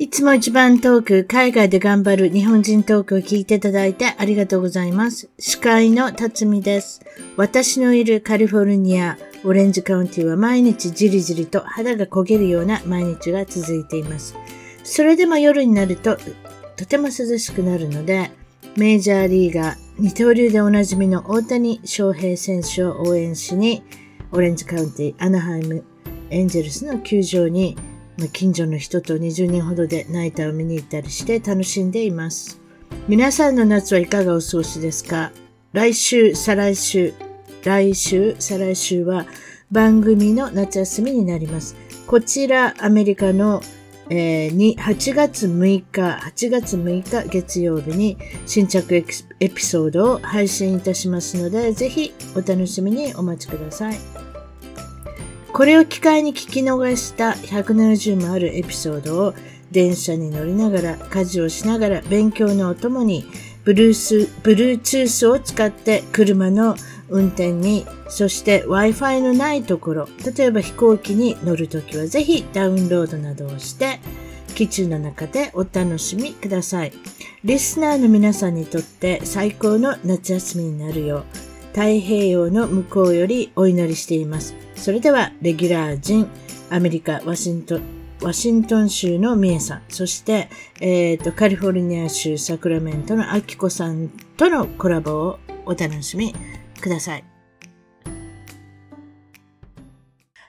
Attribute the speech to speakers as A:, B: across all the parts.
A: いつも一番トーク、海外で頑張る日本人トークを聞いていただいてありがとうございます。司会の辰巳です。私のいるカリフォルニア、オレンジカウンティは毎日じりじりと肌が焦げるような毎日が続いています。それでも夜になるととても涼しくなるので、メジャーリーガー、二刀流でおなじみの大谷翔平選手を応援しに、オレンジカウンティ、アナハイム、エンジェルスの球場に近所の人と20人ほどでナイターを見に行ったりして楽しんでいます。皆さんの夏はいかがお過ごしですか？来週、再来週、来週、再来週は番組の夏休みになります。こちら、アメリカの、えー、に8月6日、8月6日月曜日に新着エピソードを配信いたしますので、ぜひお楽しみにお待ちください。これを機会に聞き逃した170もあるエピソードを電車に乗りながら、家事をしながら、勉強のお供に、ブルース、ブルーツースを使って車の運転に、そして Wi-Fi のないところ、例えば飛行機に乗るときはぜひダウンロードなどをして、基地の中でお楽しみください。リスナーの皆さんにとって最高の夏休みになるよう、太平洋の向こうよりお祈りしています。それでは、レギュラー陣、アメリカ、ワシントン、ワシントン州のミエさん、そして、えっ、ー、と、カリフォルニア州サクラメントのアキコさんとのコラボをお楽しみください。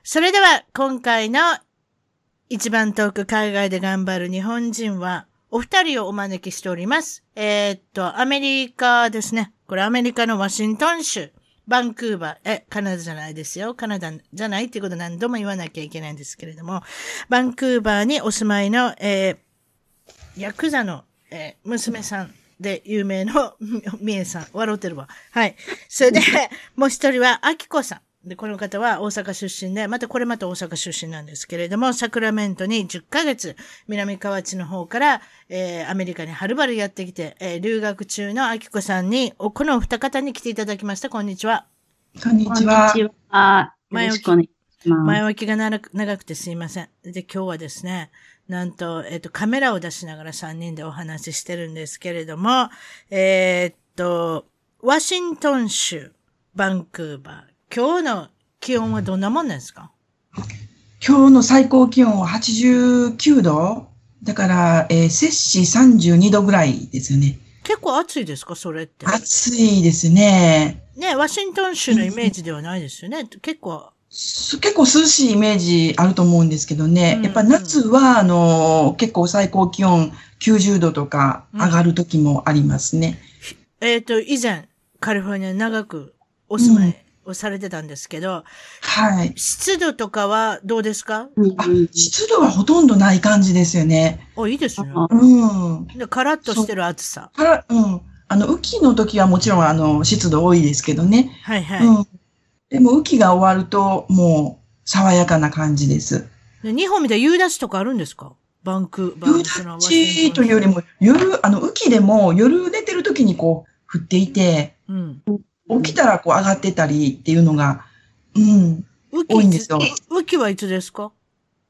A: それでは、今回の一番遠く海外で頑張る日本人は、お二人をお招きしております。えー、っと、アメリカですね。これアメリカのワシントン州。バンクーバー、え、カナダじゃないですよ。カナダじゃないっていうこと何度も言わなきゃいけないんですけれども、バンクーバーにお住まいの、えー、ヤクザの、えー、娘さんで有名の みえさん、笑うてるわ。はい。それで、もう一人は、アキコさん。で、この方は大阪出身で、またこれまた大阪出身なんですけれども、サクラメントに10ヶ月、南河内の方から、えー、アメリカにはるばるやってきて、えー、留学中のあきこさんに、この二方に来ていただきました。こんにちは。
B: こんにちは。こんにちは。
A: 前置き、前置きが長くてすいません。で、今日はですね、なんと、えっ、ー、と、カメラを出しながら3人でお話ししてるんですけれども、えっと、ワシントン州、バンクーバー、今日の気温はどんなもんですか？
B: 今日の最高気温は89度。だから、えー、摂氏32度ぐらいですよね。
A: 結構暑いですか？それって。
B: 暑いですね。
A: ね、ワシントン州のイメージではないですよね。結構。
B: 結構涼しいイメージあると思うんですけどね。うんうん、やっぱ夏は、あの、結構最高気温90度とか上がる時もありますね。
A: うん、えっ、ー、と、以前、カリフォルニア長くお住まいをされてたんですけど、
B: はい。
A: 湿度とかはどうですか、
B: あ、湿度はほとんどない感じですよね。
A: あ、いいですね。
B: うん。
A: で、カラッとしてる暑さ。
B: から、うん。あの、雨季の時はもちろん、あの、湿度多いですけどね。
A: はいはい。うん。
B: でも、雨季が終わると、もう、爽やかな感じです。
A: で日本みたいに夕立とかあるんですか？バンク、バ
B: ンクの夕立というよりも、夜、あの、雨季でも夜寝てる時にこう、降っていて、うん。起きたらこう上がってたりっていうのが、うん、多いんですよ。
A: 雨季はいつですか？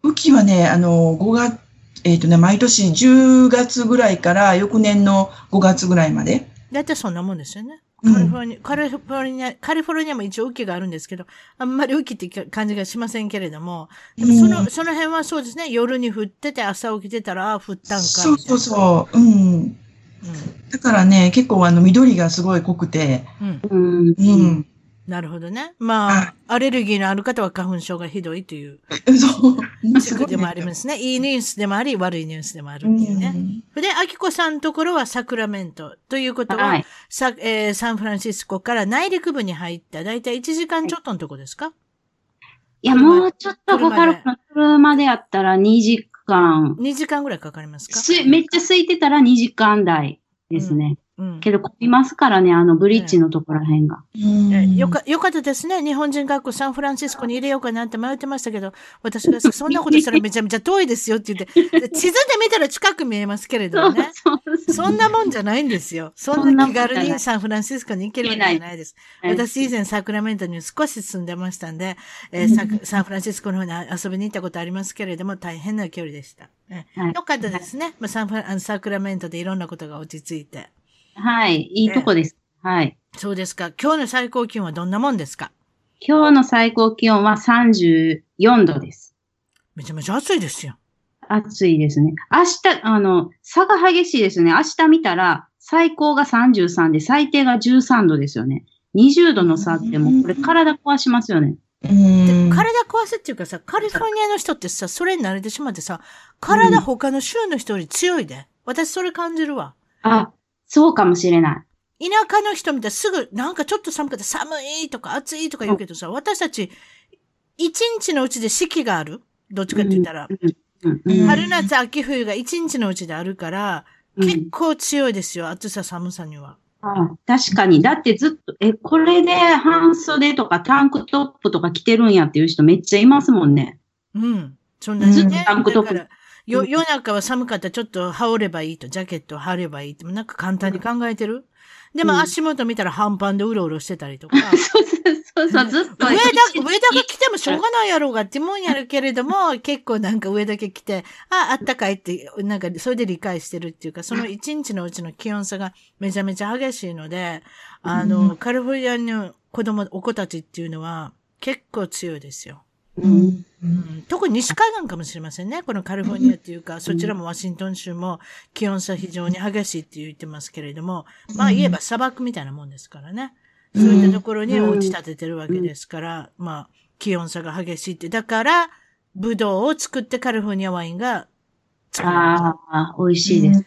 B: 雨季はね、あの、5月、えっ、ー、とね、毎年10月ぐらいから翌年の5月ぐらいまで。
A: だいたいそんなもんですよね。カリフォルニア、うん、カリフォルニア、カリフォルニアも一応雨季があるんですけど、あんまり雨季って感じがしませんけれども、でもその、うん、その辺はそうですね、夜に降ってて朝起きてたら、あ降ったんか
B: そうそうそう、うん。だからね、結構あの緑がすごい濃くて、
A: うん。うん。なるほどね。まあ、アレルギーのある方は花粉症がひどいという。
B: そう。
A: 地区でもありますね。いいニュースでもあり、悪いニュースでもあるっていうね。うん、で、アキコさんのところはサクラメント。ということは、はい、さえー、サンフランシスコから内陸部に入った、だいたい1時間ちょっとのとこですか、
C: いや、もうちょっとかかる。車でやったら2時間。
A: 2時間ぐらいかかりますか？
C: すめっちゃ空いてたら2時間台ですね。うん、けど、混みますからね、あの、ブリッジのところらへんが。
A: よか、よかったですね。日本人学校サンフランシスコに入れようかなって迷ってましたけど、私がそんなことしたらめちゃめちゃ遠いですよって言って、地図で見たら近く見えますけれどもね。そんなもんじゃないんですよ。そんな気軽にサンフランシスコに行けるわけじゃないです。私以前サクラメントに少し住んでましたんで、えー、サンフランシスコの方に遊びに行ったことありますけれども、大変な距離でした。はい、よかったですね。まあ、サンサクラメントでいろんなことが落ち着いて。
C: はい。いいとこです。はい。
A: そうですか。今日の最高気温はどんなもんですか？
C: 今日の最高気温は34度です。
A: めちゃめちゃ暑いですよ。
C: 暑いですね。明日、あの、差が激しいですね。明日見たら、最高が33で、最低が13度ですよね。20度の差ってもう、これ体壊しますよね。
A: 体壊すっていうかさ、カリフォルニアの人ってさ、それに慣れてしまってさ、体他の州の人より強いで。私それ感じるわ。
C: あ、そうかもしれない。
A: 田舎の人みたいすぐ、なんかちょっと寒くて寒いとか暑いとか言うけどさ、私たち、一日のうちで四季がある？どっちかって言ったら。春夏秋冬が一日のうちであるから、結構強いですよ、暑さ寒さには。
C: あ確かに。だってずっと、え、これで半袖とかタンクトップとか着てるんやっていう人めっちゃいますもんね。
A: うん。そんなずっとタンクトップ。よ、夜中は寒かったらちょっと羽織ればいいと、ジャケットを羽織ればいいって、なんか簡単に考えてる、でも足元見たら半パンでうろうろしてたりとか。
C: そうそうそう、ずっと。
A: 上田、上田が来てもしょうがないやろうがってもんやるけれども、結構なんか上だけ来て、あ、あったかいって、なんかそれで理解してるっていうか、その一日のうちの気温差がめちゃめちゃ激しいので、あの、カリフォルニアの子供、お子たちっていうのは結構強いですよ。うん、うん、特に西海岸かもしれませんね。このカリフォルニアっていうか、そちらもワシントン州も気温差非常に激しいって言ってますけれども、まあ言えば砂漠みたいなもんですからね。そういったところにお家建ててるわけですから、まあ気温差が激しいって。だから、ブドウを作ってカリフォルニアワインが
C: ああ、美味しいです、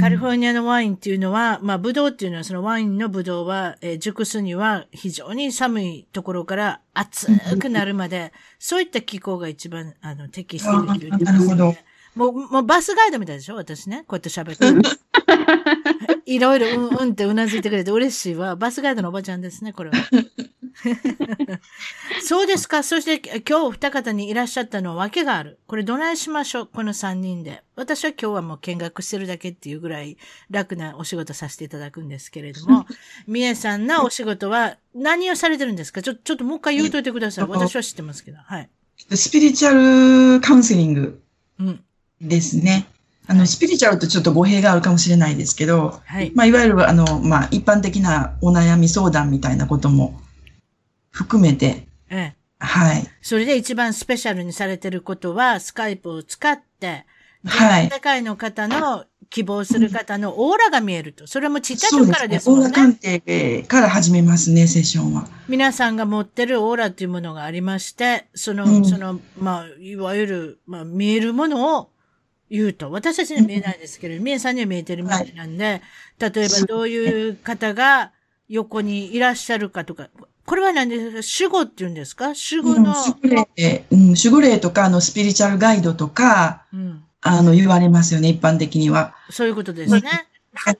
A: カリフォルニアのワインっていうのは、まあ、ブドウっていうのは、そのワインのブドウは、えー、熟すには非常に寒いところから熱くなるまで、そういった気候が一番、あの、適しているね。なるほど。もう、もうバスガイドみたいでしょ？私ね。こうやって喋ってる。いろいろうんうんってうなずいてくれて嬉しいわ。バスガイドのおばちゃんですね、これは。そうですか。そして今日二方にいらっしゃったのは訳がある。これどないしましょうこの三人で。私は今日はもう見学してるだけっていうぐらい楽なお仕事させていただくんですけれども、みえさんのお仕事は何をされてるんですか？ちょ、ちょっともう一回言うといてください。私は知ってますけど。はい。
B: スピリチュアルカウンセリングですね。うん、あの、スピリチュアルとちょっと語弊があるかもしれないですけど、はい。まあ、いわゆる、あの、まあ、一般的なお悩み相談みたいなことも含めて、ええ。はい。
A: それで一番スペシャルにされてることは、スカイプを使って、はい。世界の方の希望する方のオーラが見えると。それもちっちゃい時からですもんね。オーラ
B: 鑑定から始めますね、セッションは。
A: 皆さんが持ってるオーラっていうものがありまして、その、うん、その、まあ、いわゆる、まあ、見えるものを言うと。私たちには見えないですけど、み、え、さんには見えてるみたいなんで、はい、例えばどういう方が横にいらっしゃるかとか、これは何ですか？守護って言うんですか？守護の、うん、守護
B: 霊、うん、守護霊とか、あの、スピリチュアルガイドとか、うん、あの、言われますよね、一般的には。
A: そういうことですね。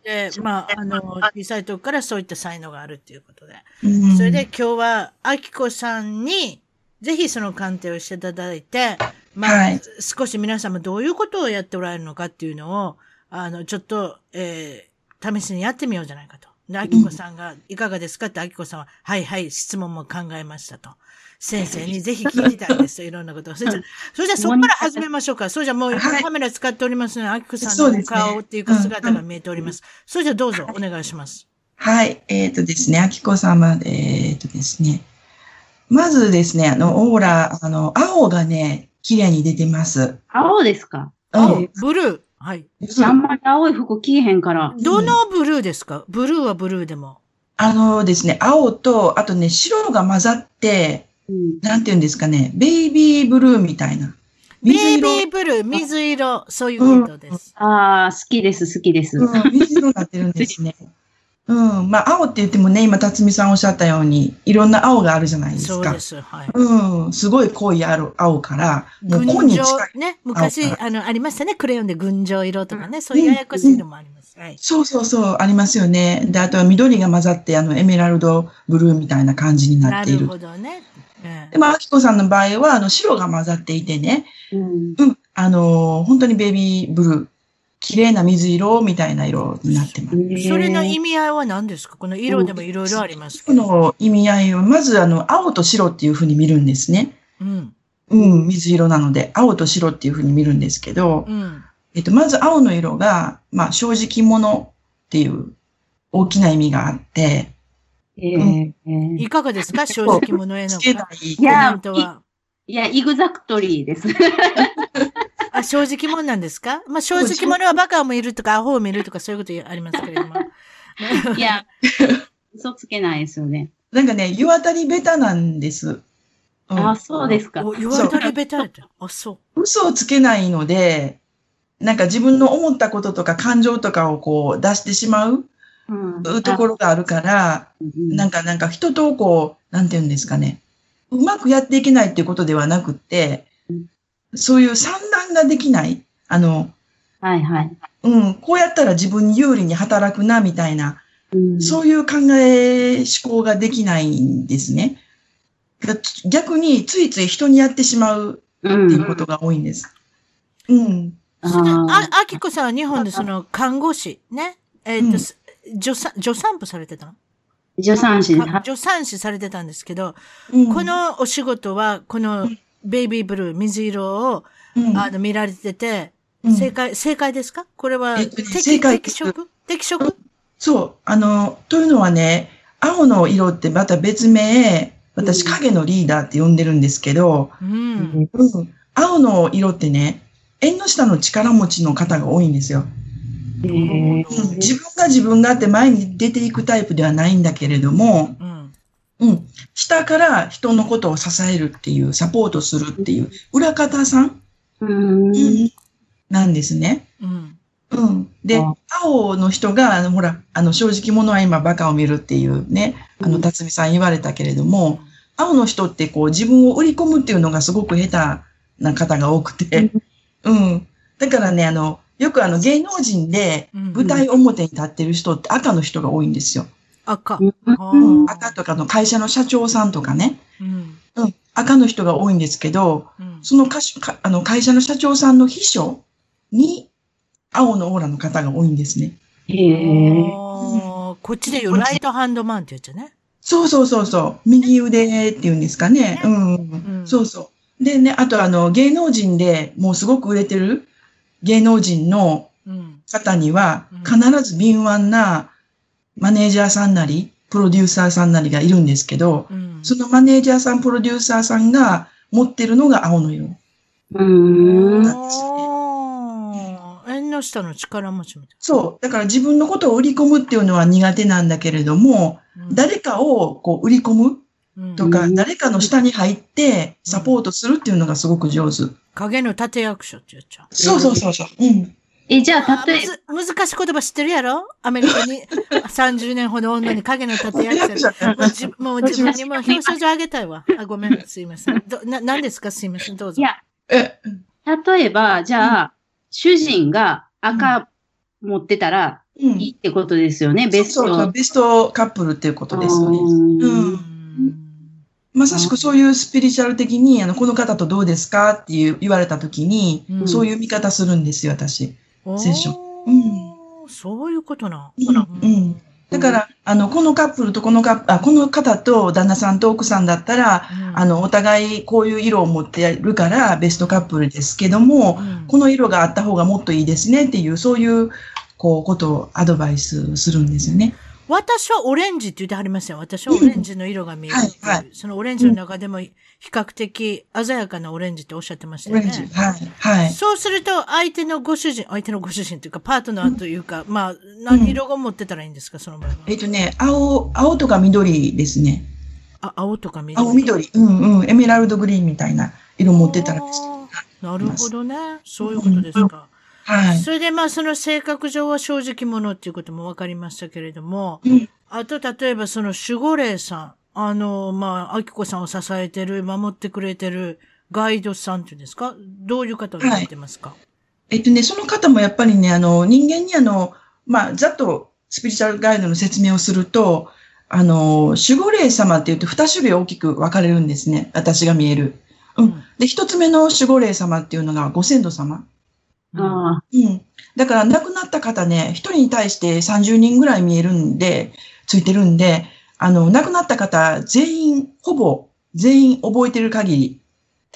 A: で、まあ、あの、小さい時からそういった才能があるっていうことで。うん、それで今日は、あきこさんに、ぜひその鑑定をしていただいて、まあ、はい、少し皆様どういうことをやっておられるのかっていうのを、あの、ちょっと、えー、試しにやってみようじゃないかと。で、あきこさんが、いかがですか？って、あきこさんは、はいはい、質問も考えましたと。先生にぜひ聞きたいですと、いろんなことを。それじゃ、それじゃそこから始めましょうか。それじゃもうカメラ使っておりますので、あきこさんの顔っていうか姿が見えております。それじゃどうぞお願いします。
B: はい、えっ、ー、とですね、あきこ様、えっ、ー、とですね。まずですね、あの、オーラ、あの、青がね、綺麗に出てます。
C: 青ですか？
A: 青、ブルー。はい。
C: あんまり青い服着えへんから。
A: どのブルーですか？ブルーはブルーでも。
B: あのですね、青と、あとね、白が混ざって、うん、なんて言うんですかね、ベイビーブルーみたいな。
A: ベイビーブルー、水色、そういうことです。
C: うん、ああ、好きです、好きです。
B: うん、水色になってるんですね。うん。まあ、青って言ってもね、今、辰巳さんおっしゃったように、いろんな青があるじゃないですか。そうです。はい。うん。すごい濃い青から、
A: もう紺に近い。ね。昔、あの、ありましたね。クレヨンで群青色とかね。そういうややこしいのもあります。はい。
B: そうそうそう、ありますよね。で、あとは緑が混ざって、あの、エメラルドブルーみたいな感じになっている。なるほどね。うん、でも、あきこさんの場合は、あの、白が混ざっていてね。うん。うん。あの、本当にベビーブルー。綺麗な水色みたいな色になってます。
A: それの意味合いは何ですか？この色でもいろいろあります
B: この意味合いは、まずあの、青と白っていうふうに見るんですね。うん。うん、水色なので、青と白っていうふうに見るんですけど、うん、えっと、まず青の色が、まあ、正直者っていう大きな意味があって、
A: えー、うん、いかがですか？正直者へのコ
C: メントは。いや、イグザクトリーです。
A: あ、正直者なんですか？まあ、正直者はバカを見るとか、アホを見るとか、そういうことありますけれども。
C: いや、嘘つけないですよね。
B: なんかね、湯あたりベタなんです。
C: うん、あ、そうですか。
A: 湯あたりベタあ、そう。
B: 嘘をつけないので、なんか自分の思ったこととか感情とかをこう出してしまう、うん、ところがあるから、なんかなんか人とこう、なんて言うんですかね。うまくやっていけないっていうことではなくって、そういう算段ができない。あの、
C: はいはい。
B: うん、こうやったら自分に有利に働くな、みたいな、うん、そういう考え、思考ができないんですね。逆についつい人にやってしまうっていうことが多いんです。うん。うん、
A: あ、あきこさんは日本でその看護師、ね。えっ、ー、と、うん、助産、助産婦されてた
C: 助産師、
A: 助産師されてたんですけど、うん、このお仕事は、このベイビーブルー、水色を、あの、見られてて、正解、正解ですか？これは、えっとね、正解。適色？適色？
B: そう。あの、というのはね、青の色ってまた別名、私影のリーダーって呼んでるんですけど、うん、うん、青の色ってね、縁の下の力持ちの方が多いんですよ。うん、自分が自分があって前に出ていくタイプではないんだけれども、うん、うん、下から人のことを支えるっていう、サポートするっていう、裏方さん、うん、なんですね。うん。うん。で、青の人が、あの、ほら、あの、正直者は今バカを見るっていうね、あの、辰巳さん言われたけれども、青の人ってこう、自分を売り込むっていうのがすごく下手な方が多くて、うん。だからね、あの、よくあの、芸能人で舞台表に立ってる人って赤の人が多いんですよ。
A: 赤。
B: うん、赤とかの会社の社長さんとかね。うん。うん、赤の人が多いんですけど、うん、そのかかあの会社の社長さんの秘書に青のオーラの方が多いんですね。へえ。
A: こっちで言うライトハンドマンって言っちゃね。
B: そうそうそうそう。右腕って言うんですかね。うん、うん。そうそう。でね、あとあの、芸能人でもうすごく売れてる芸能人の方には、必ず敏腕なマネージャーさんなり、プロデューサーさんなりがいるんですけど、うん、そのマネージャーさん、プロデューサーさんが持ってるのが青の色。うん。なんですね。
A: 縁の下の力持ちみたいな。
B: そう。だから自分のことを売り込むっていうのは苦手なんだけれども、うん、誰かをこう売り込むとか、うん、誰かの下に入ってサポートするっていうのがすごく上手。
A: 影の立役者って言っちゃう。
B: そうそうそうそう。うん。
C: え、じゃあ、例え
A: ば。難しい言葉知ってるやろ？アメリカに。30年ほど女に影の立て役者。もう自分にも表彰状あげたいわ。あ、ごめん、すいません。どな、何ですか？すいません、どうぞ。いや、
C: え、例えば、じゃあ、うん、主人が赤持ってたらいいってことですよね、うん、ベスト。そうそう。
B: ベストカップルっていうことですよね。うん。まさしくそういうスピリチュアル的に、あの、この方とどうですか？っていう言われたときに、うん、そういう見方するんですよ、私。セッション。
A: うん。そういうことな。
B: うん。うん。だから、あの、このカップルとこのカップ、あ、この方と旦那さんと奥さんだったら、うん、あの、お互いこういう色を持ってるからベストカップルですけども、うん、この色があった方がもっといいですねっていう、そういう、こう、ことをアドバイスするんですよね。
A: 私はオレンジって言ってはりますよ。私はオレンジの色が見える、はいはい。そのオレンジの中でも比較的鮮やかなオレンジっておっしゃってましたよね。オレンジ。はい。はい。そうすると、相手のご主人、相手のご主人というか、パートナーというか、うん、まあ、何色が持ってたらいいんですか、その場合は？
B: えっ、とね、青、青とか緑ですね。
A: あ、青とか緑。
B: 青緑。うんうん。エメラルドグリーンみたいな色持ってたらです。
A: なるほどね。そういうことですか。うんはい。それでまあその性格上は正直者っていうことも分かりましたけれども、うん、あと例えばその守護霊さん、あの、まあ、あきこさんを支えてる、守ってくれてるガイドさんっていうんですか？どういう方をやってますか、はい、
B: えっとね、その方もやっぱりね、あの、人間にあの、まあ、ざっとスピリチュアルガイドの説明をすると、あの、守護霊様って言うと二種類大きく分かれるんですね。私が見える。うん。で、一つ目の守護霊様っていうのがご先祖様。あうん。だから亡くなった方ね、一人に対して30人ぐらい見えるんで、ついてるんで、あの、亡くなった方全員、ほぼ全員覚えてる限り、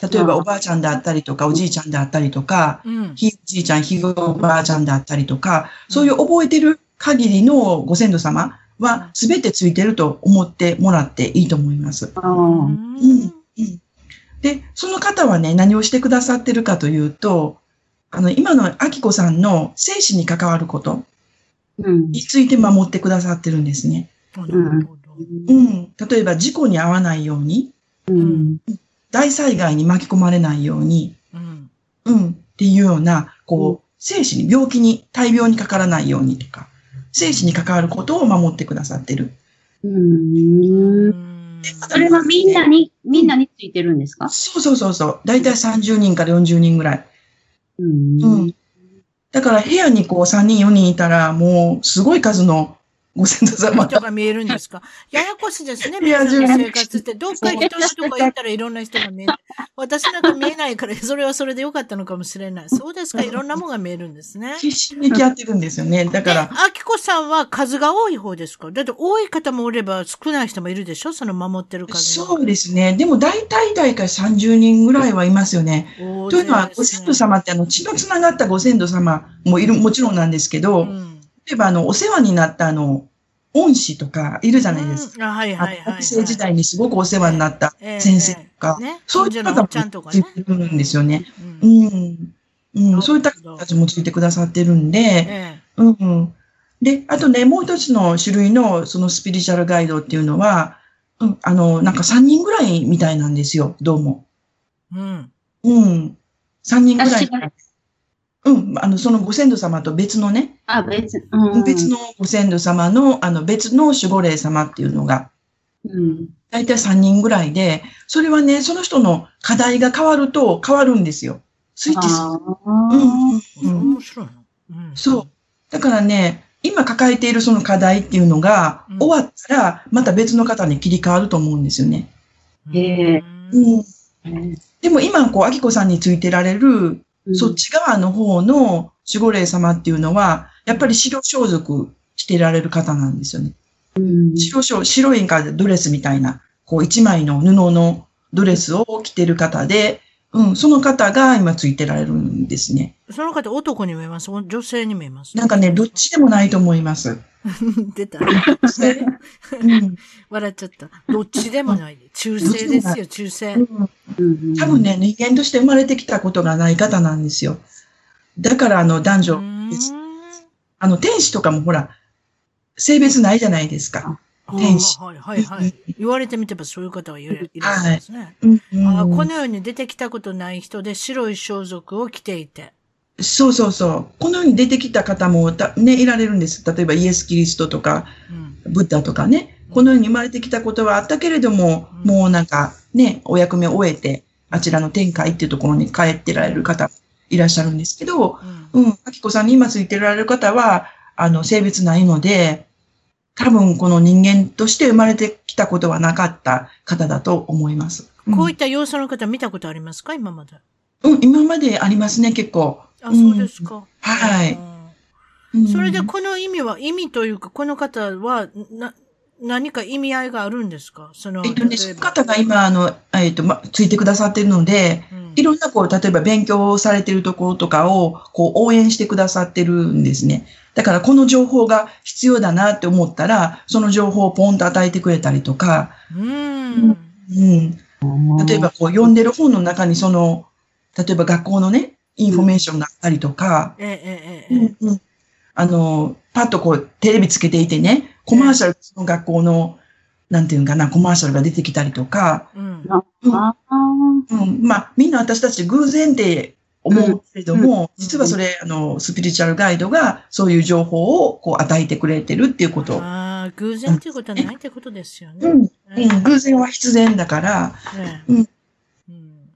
B: 例えばおばあちゃんであったりとか、おじいちゃんであったりとか、うん、ひいじいちゃん、ひいおばあちゃんであったりとか、そういう覚えてる限りのご先祖様は全てついてると思ってもらっていいと思います。うん。うん。で、その方はね、何をしてくださってるかというと、あの、今のアキコさんの生死に関わることについて守ってくださってるんですね。うん。うん、例えば事故に遭わないように、うん、大災害に巻き込まれないように、うん、うん、っていうような、こう、生死に、病気に、大病にかからないようにとか、生死に関わることを守ってくださってる。うん。
C: それはみんなに、みんなについてるんですか？
B: そうそうそうそう。だいたい30人から40人ぐらい。うん。だから部屋にこう3人4人いたら、もうすごい数のご先祖様。
A: 人が見えるんですか？ややこしいですね、皆さんの生活って。どっか一人とか行ったらいろんな人が見える。私なんか見えないから、それはそれでよかったのかもしれない。そうですか、いろんなものが見えるんですね。
B: 必死にやってるんですよね。だから。
A: あきこさんは数が多い方ですか？だって多い方もおれば少ない人もいるでしょ？その守ってる数
B: そうですね。でも大体大体30人ぐらいはいますよね。というのは、ご先祖様ってあの血のつながったご先祖様もいる、もちろんなんですけど、うん例えば、あの、お世話になったあの、恩師とかいるじゃないですか。はいはいはい、学生時代にすごくお世話になった先生とか、そういった方もついてるんですよね。うん。うん、そういった方たちもついてくださってるんで、うん。で、あとね、もう一つの種類のそのスピリチュアルガイドっていうのは、うん、あの、なんか3人ぐらいみたいなんですよ、どうも。うん。うん。3人ぐらい。うん、あの、そのご先祖様と別のね。
C: あ、別、
B: うん、別のご先祖様の、あの、別の守護霊様っていうのが、うん。大体3人ぐらいで、それはね、その人の課題が変わると変わるんですよ。スイッチする。うん、うん。面白いうん。そう。だからね、今抱えているその課題っていうのが、終わったら、また別の方に切り替わると思うんですよね。へえ。うん。でも今、こう、アキコさんについてられるそっち側の方の守護霊様っていうのは、やっぱり白装束してられる方なんですよね。うん、白白白いかドレスみたいな、こう一枚の布のドレスを着てる方で、うん、その方が今ついてられるんですね。
A: その方男に見えます？女性に見えます？
B: なんかね、どっちでもないと思います。
A: 出た。うん、笑っちゃった。どっちでもない。中性ですよ、中性。
B: 多分ね、人間として生まれてきたことがない方なんですよ。だから、あの、男女です。あの、天使とかもほら、性別ないじゃないですか。天使。はいはい
A: はい。言われてみてばそういう方はいらっしゃいますね。はいあこのように出てきたことない人で白い装束を着ていて。
B: そうそうそう。このように出てきた方もね、いられるんです。例えばイエス・キリストとか、うん、ブッダとかね。このように生まれてきたことはあったけれども、うん、もうなんかね、お役目を終えて、あちらの天界っていうところに帰ってられる方いらっしゃるんですけど、うん、うん、あきこさんに今ついてられる方は、あの、性別ないので、多分この人間として生まれてきたことはなかった方だと思います。
A: こういった要素の方見たことありますか？今まで。
B: うん、今までありますね、結構。
A: あ、そうですか。
B: はい。
A: それでこの意味は、意味というか、この方は、な、何か意味合いがあるんですか？その、
B: えっとね、その方が今、あの、えっと、ま、ついてくださってるので、うん、いろんな、こう、例えば勉強されてるところとかを、こう、応援してくださってるんですね。だから、この情報が必要だなって思ったら、その情報をポンと与えてくれたりとか、うん。うん。例えば、こう、読んでる本の中に、その、例えば学校のね、インフォメーションがあったりとか、ええ、ええ、うん、あの、パッとこう、テレビつけていてね、コマーシャル、その学校の、なんていうかな、コマーシャルが出てきたりとか、うん。うん、まあ、みんな私たち偶然って思うけれども、うん、実はそれ、あの、スピリチュアルガイドがそういう情報をこう与えてくれてるっていうこと。
A: ああ、偶然っていうことはないってことですよね。
B: うん。うん、偶然は必然だから、うん。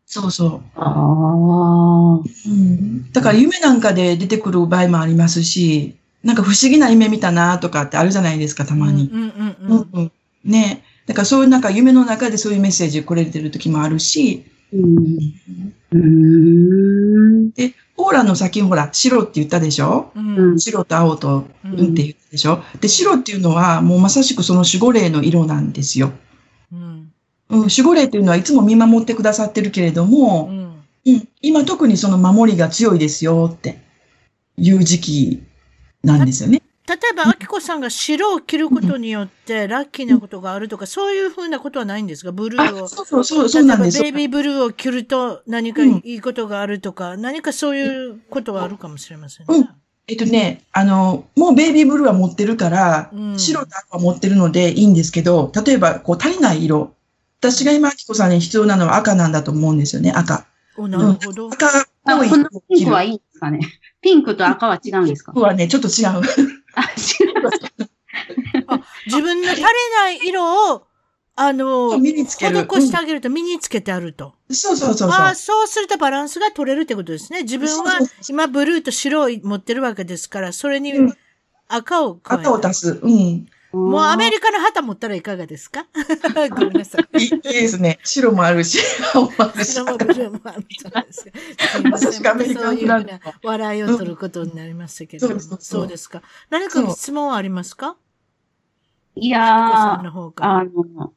B: そうそう。ああ。うん。だから夢なんかで出てくる場合もありますし、なんか不思議な夢見たなとかってあるじゃないですか、たまに。うんうんうん。うん、ね。だからそういうなんか夢の中でそういうメッセージくれてる時もあるし、うん、で、オーラの先にほら、白って言ったでしょ、うん、白と青と、うんって言ったでしょ？で、白っていうのはもうまさしくその守護霊の色なんですよ。うん、うん、守護霊っていうのはいつも見守ってくださってるけれども、うん、うん、今特にその守りが強いですよっていう時期なんですよね。
A: 例えば、あきこさんが白を着ることによって、ラッキーなことがあるとか、そういうふうなことはないんですか？ブルーを。
B: そうそうそう、そうなんです。
A: ベイビーブルーを着ると何かいいことがあるとか、うん、何かそういうことはあるかもしれませんね。うん。
B: えっとね、あの、もうベイビーブルーは持ってるから、うん、白と赤は持ってるのでいいんですけど、例えば、こう、足りない色。私が今、あきこさんに必要なのは赤なんだと思うんですよね、赤。
A: お、なるほど。
B: 赤っ
C: ぽい。このピンクはいいんですかね？ピンクと赤は違うんですか？
B: ピンクはね、ちょっと違う。あ、
A: 自分の足りない色を、あの、身につける。施してあげると身につけてあると。
B: そうそうそう
A: あそうするとバランスが取れるってことですね。自分は今ブルーと白を持ってるわけですから、それに赤を
B: 加え赤を足す。うん。
A: もうアメリカの旗持ったらいかがですか？ごめんなさい。いい
B: ですね。白もあるし、青もあるし。
A: 白もブルーもあるそうですすいません。そういうふうな笑いを取ることになりましたけど。うん、そうそうですか。何か質問はありますか？
C: いやー、あの、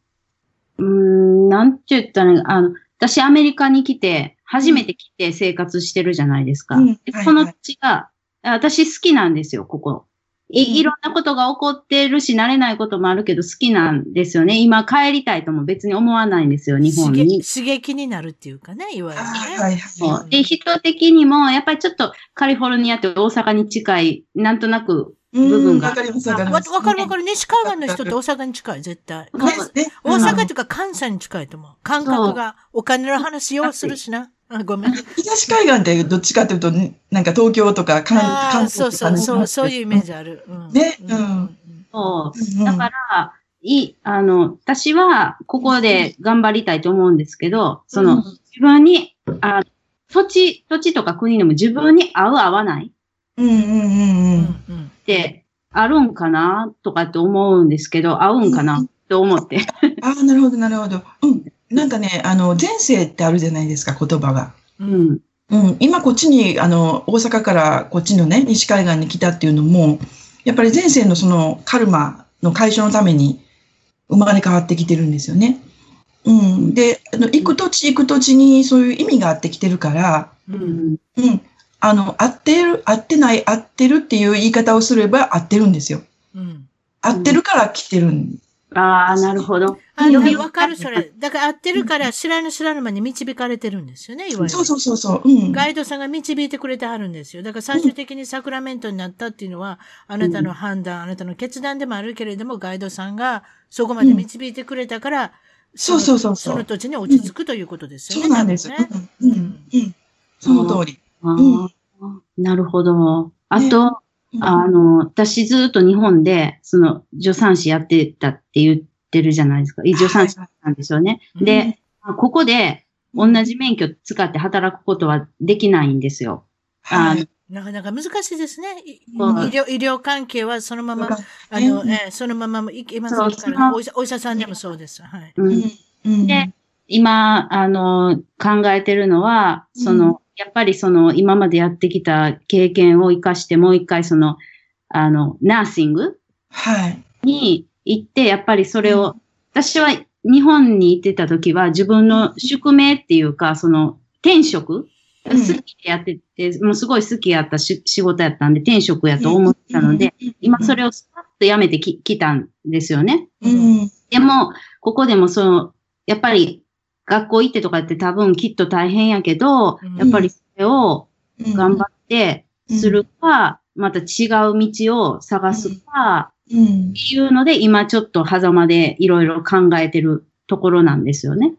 C: うん、なんて言ったら、あの、私アメリカに来て、初めて来て生活してるじゃないですか。うん、この土地が、私好きなんですよ、ここ。いいろんなことが起こってるし、慣れないこともあるけど好きなんですよね。今帰りたいとも別に思わないんですよ、日本に。
A: 刺激になるっていうかね、いわゆるね。
B: はいは
C: い。で、人的にも、やっぱりちょっとカリフォルニアって大阪に近い、なんとなく部分が。
B: わかります、わ
A: かります。わかるわかる。西海岸の人って大阪に近い、絶対。大阪っていうか関西に近いと思う。感覚が、お金の話ようするしな。あごめん。
B: 東海岸ってどっちかというと、なんか東京とか関
A: 関西とか、そうそうそう、そういうイメージある。
B: うん、ね、うん。
C: そう。だから、い、あの、私はここで頑張りたいと思うんですけど、その、自分に、あ土地、土地とか国でも自分に合う合わない
B: うんうんうんうん。
C: で、あるんかなとかって思うんですけど、合うんかなと思って。
B: ああ、なるほど、なるほど。うん。なんかね、あの、前世ってあるじゃないですか、言葉が。
C: うん。
B: うん。今こっちに、あの、大阪からこっちのね、西海岸に来たっていうのも、やっぱり前世のそのカルマの解消のために生まれ変わってきてるんですよね。うん。で、あの、行く土地行く土地にそういう意味があってきてるから、
C: うん。
B: うん。あの、合ってる、合ってない、合ってるっていう言い方をすれば合ってるんですよ。
A: うん。
B: 合ってるから来てるん
C: ああ、なるほど。
A: あの、わかる、それ。だから合ってるから、知らぬ知らぬ間に導かれてるんですよね、いわゆる。
B: そうそうそうそう。うん。
A: ガイドさんが導いてくれてはるんですよ。だから最終的にサクラメントになったっていうのは、あなたの判断、あなたの決断でもあるけれども、ガイドさんがそこまで導いてくれたから、
B: そうそうそう
A: その土地に落ち着くということですよ
B: ね。そうなんですね。うん。うん。その通り。
C: うん。なるほど。あと、あの、私ずっと日本で、その、助産師やってたって言ってるじゃないですか。助産師なんですよね。はい、で、ここで同じ免許使って働くことはできないんですよ。
A: はい、なかなか難しいですね。医療医療関係はそのまま、あの、えー、そのままいけませんからお医者、お医者さんでもそうです。はい。
C: うん、で、今、あの、考えてるのは、その、やっぱりその今までやってきた経験を活かしてもう一回その、あの、ナーシングに行って、やっぱりそれを、私は日本に行ってた時は自分の宿命っていうか、その転職好きでやってて、もうすごい好きやった仕事やったんで転職やと思ってたので、今それをスパッとやめてききたんですよね。でも、ここでもその、やっぱり学校行ってとかって多分きっと大変やけど、やっぱりそれを頑張ってするか、また違う道を探すか、っていうので、今ちょっと狭間でいろいろ考えてるところなんですよね。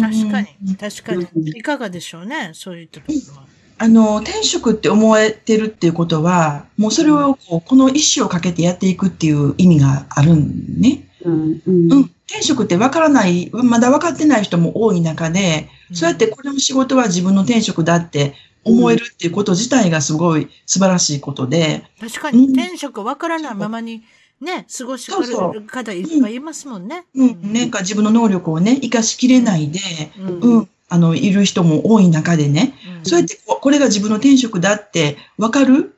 A: 確かに、確かに。いかがでしょうね、そういったところは。
B: あの、転職って思えてるっていうことは、もうそれをこう、この一生をかけてやっていくっていう意味があるんね。
C: うん、うん、うん。
B: 転職って分からない、まだ分かってない人も多い中で、そうやってこれの仕事は自分の転職だって思えるっていうこと自体がすごい素晴らしいことで。
A: 確かに、転職分からないままにね、過ごしてくる方いっぱいいますもんね。
B: うん、うん、なんか自分の能力をね、活かしきれないで、うん、あの、いる人も多い中でね、そうやってこれが自分の転職だって分かる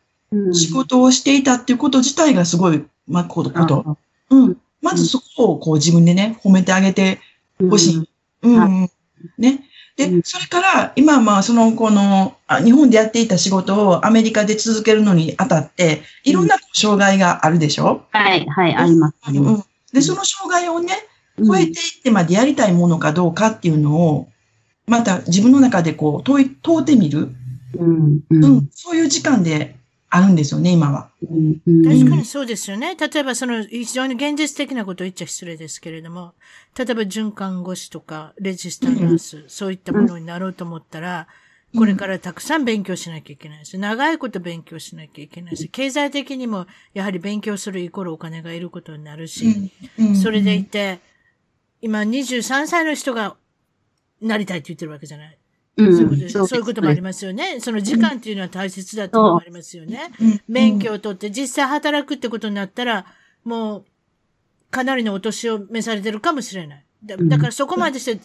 B: 仕事をしていたっていうこと自体がすごい、まあ、こと。うん。まずそこをこう自分でね、褒めてあげて欲しい。うん。ね。で、それから、今まあ、その、この、日本でやっていた仕事をアメリカで続けるのにあたって、いろんな障害があるでしょ、
C: うん、はい、はい、あります。
B: うん。で、その障害をね、超えていってまでやりたいものかどうかっていうのを、また自分の中でこう、問い、問うてみる。うん、うん。そういう時間であるんですよね、今は。
A: 確かにそうですよね。例えばその非常に現実的なことを言っちゃ失礼ですけれども、例えば循環護士とかレジスタンナース、うん、そういったものになろうと思ったら、これからたくさん勉強しなきゃいけないし、長いこと勉強しなきゃいけないし、経済的にもやはり勉強するイコールお金がいることになるし、それでいて、今23歳の人がなりたいって言ってるわけじゃない。うん、そういうこと、そういうこともありますよね。その時間っていうのは大切だっていうのもありますよね。免許を取って実際働くってことになったら、もう、かなりのお年を召されてるかもしれない。だだからそこまでして、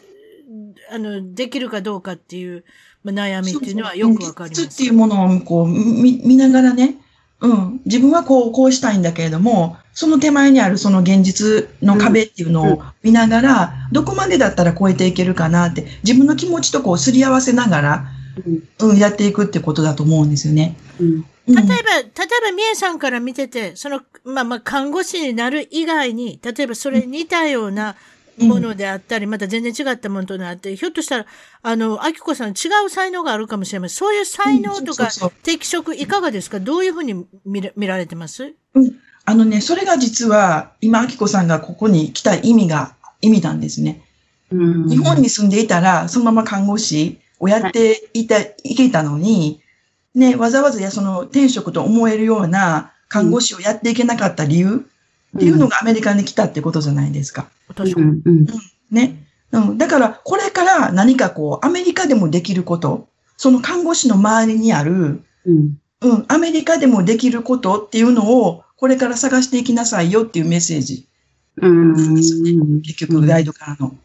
A: あの、できるかどうかっていう、まあ、悩みっていうのはよくわかります。
B: っていうものをこう見見ながらね、うん、自分はこう、こうしたいんだけれども、その手前にあるその現実の壁っていうのを見ながら、うん、どこまでだったら超えていけるかなって、自分の気持ちとこうすり合わせながら、うん、やっていくってことだと思うんですよね。
A: うん、例えば、例えば、みえさんから見てて、その、まあまあ、看護師になる以外に、例えばそれに似たような、ものであったり、また全然違ったものとなって、ひょっとしたら、あの、あきこさん違う才能があるかもしれません。そういう才能とか、適職いかがですか？どういうふうに見見られてます？
B: うん。あのね、それが実は、今、あきこさんがここに来た意味が、意味なんですね。うん、日本に住んでいたら、そのまま看護師をやっていた、いけたのに、ね、わざわざやその転職と思えるような看護師をやっていけなかった理由っていうのがアメリカに来たってことじゃないですか。
A: 確かに。うん。
B: ね。うん。だから、これから何かこう、アメリカでもできること、その看護師の周りにある、うん。うん。アメリカでもできることっていうのを、これから探していきなさいよっていうメッセージ。うん。結局、ガイドからの。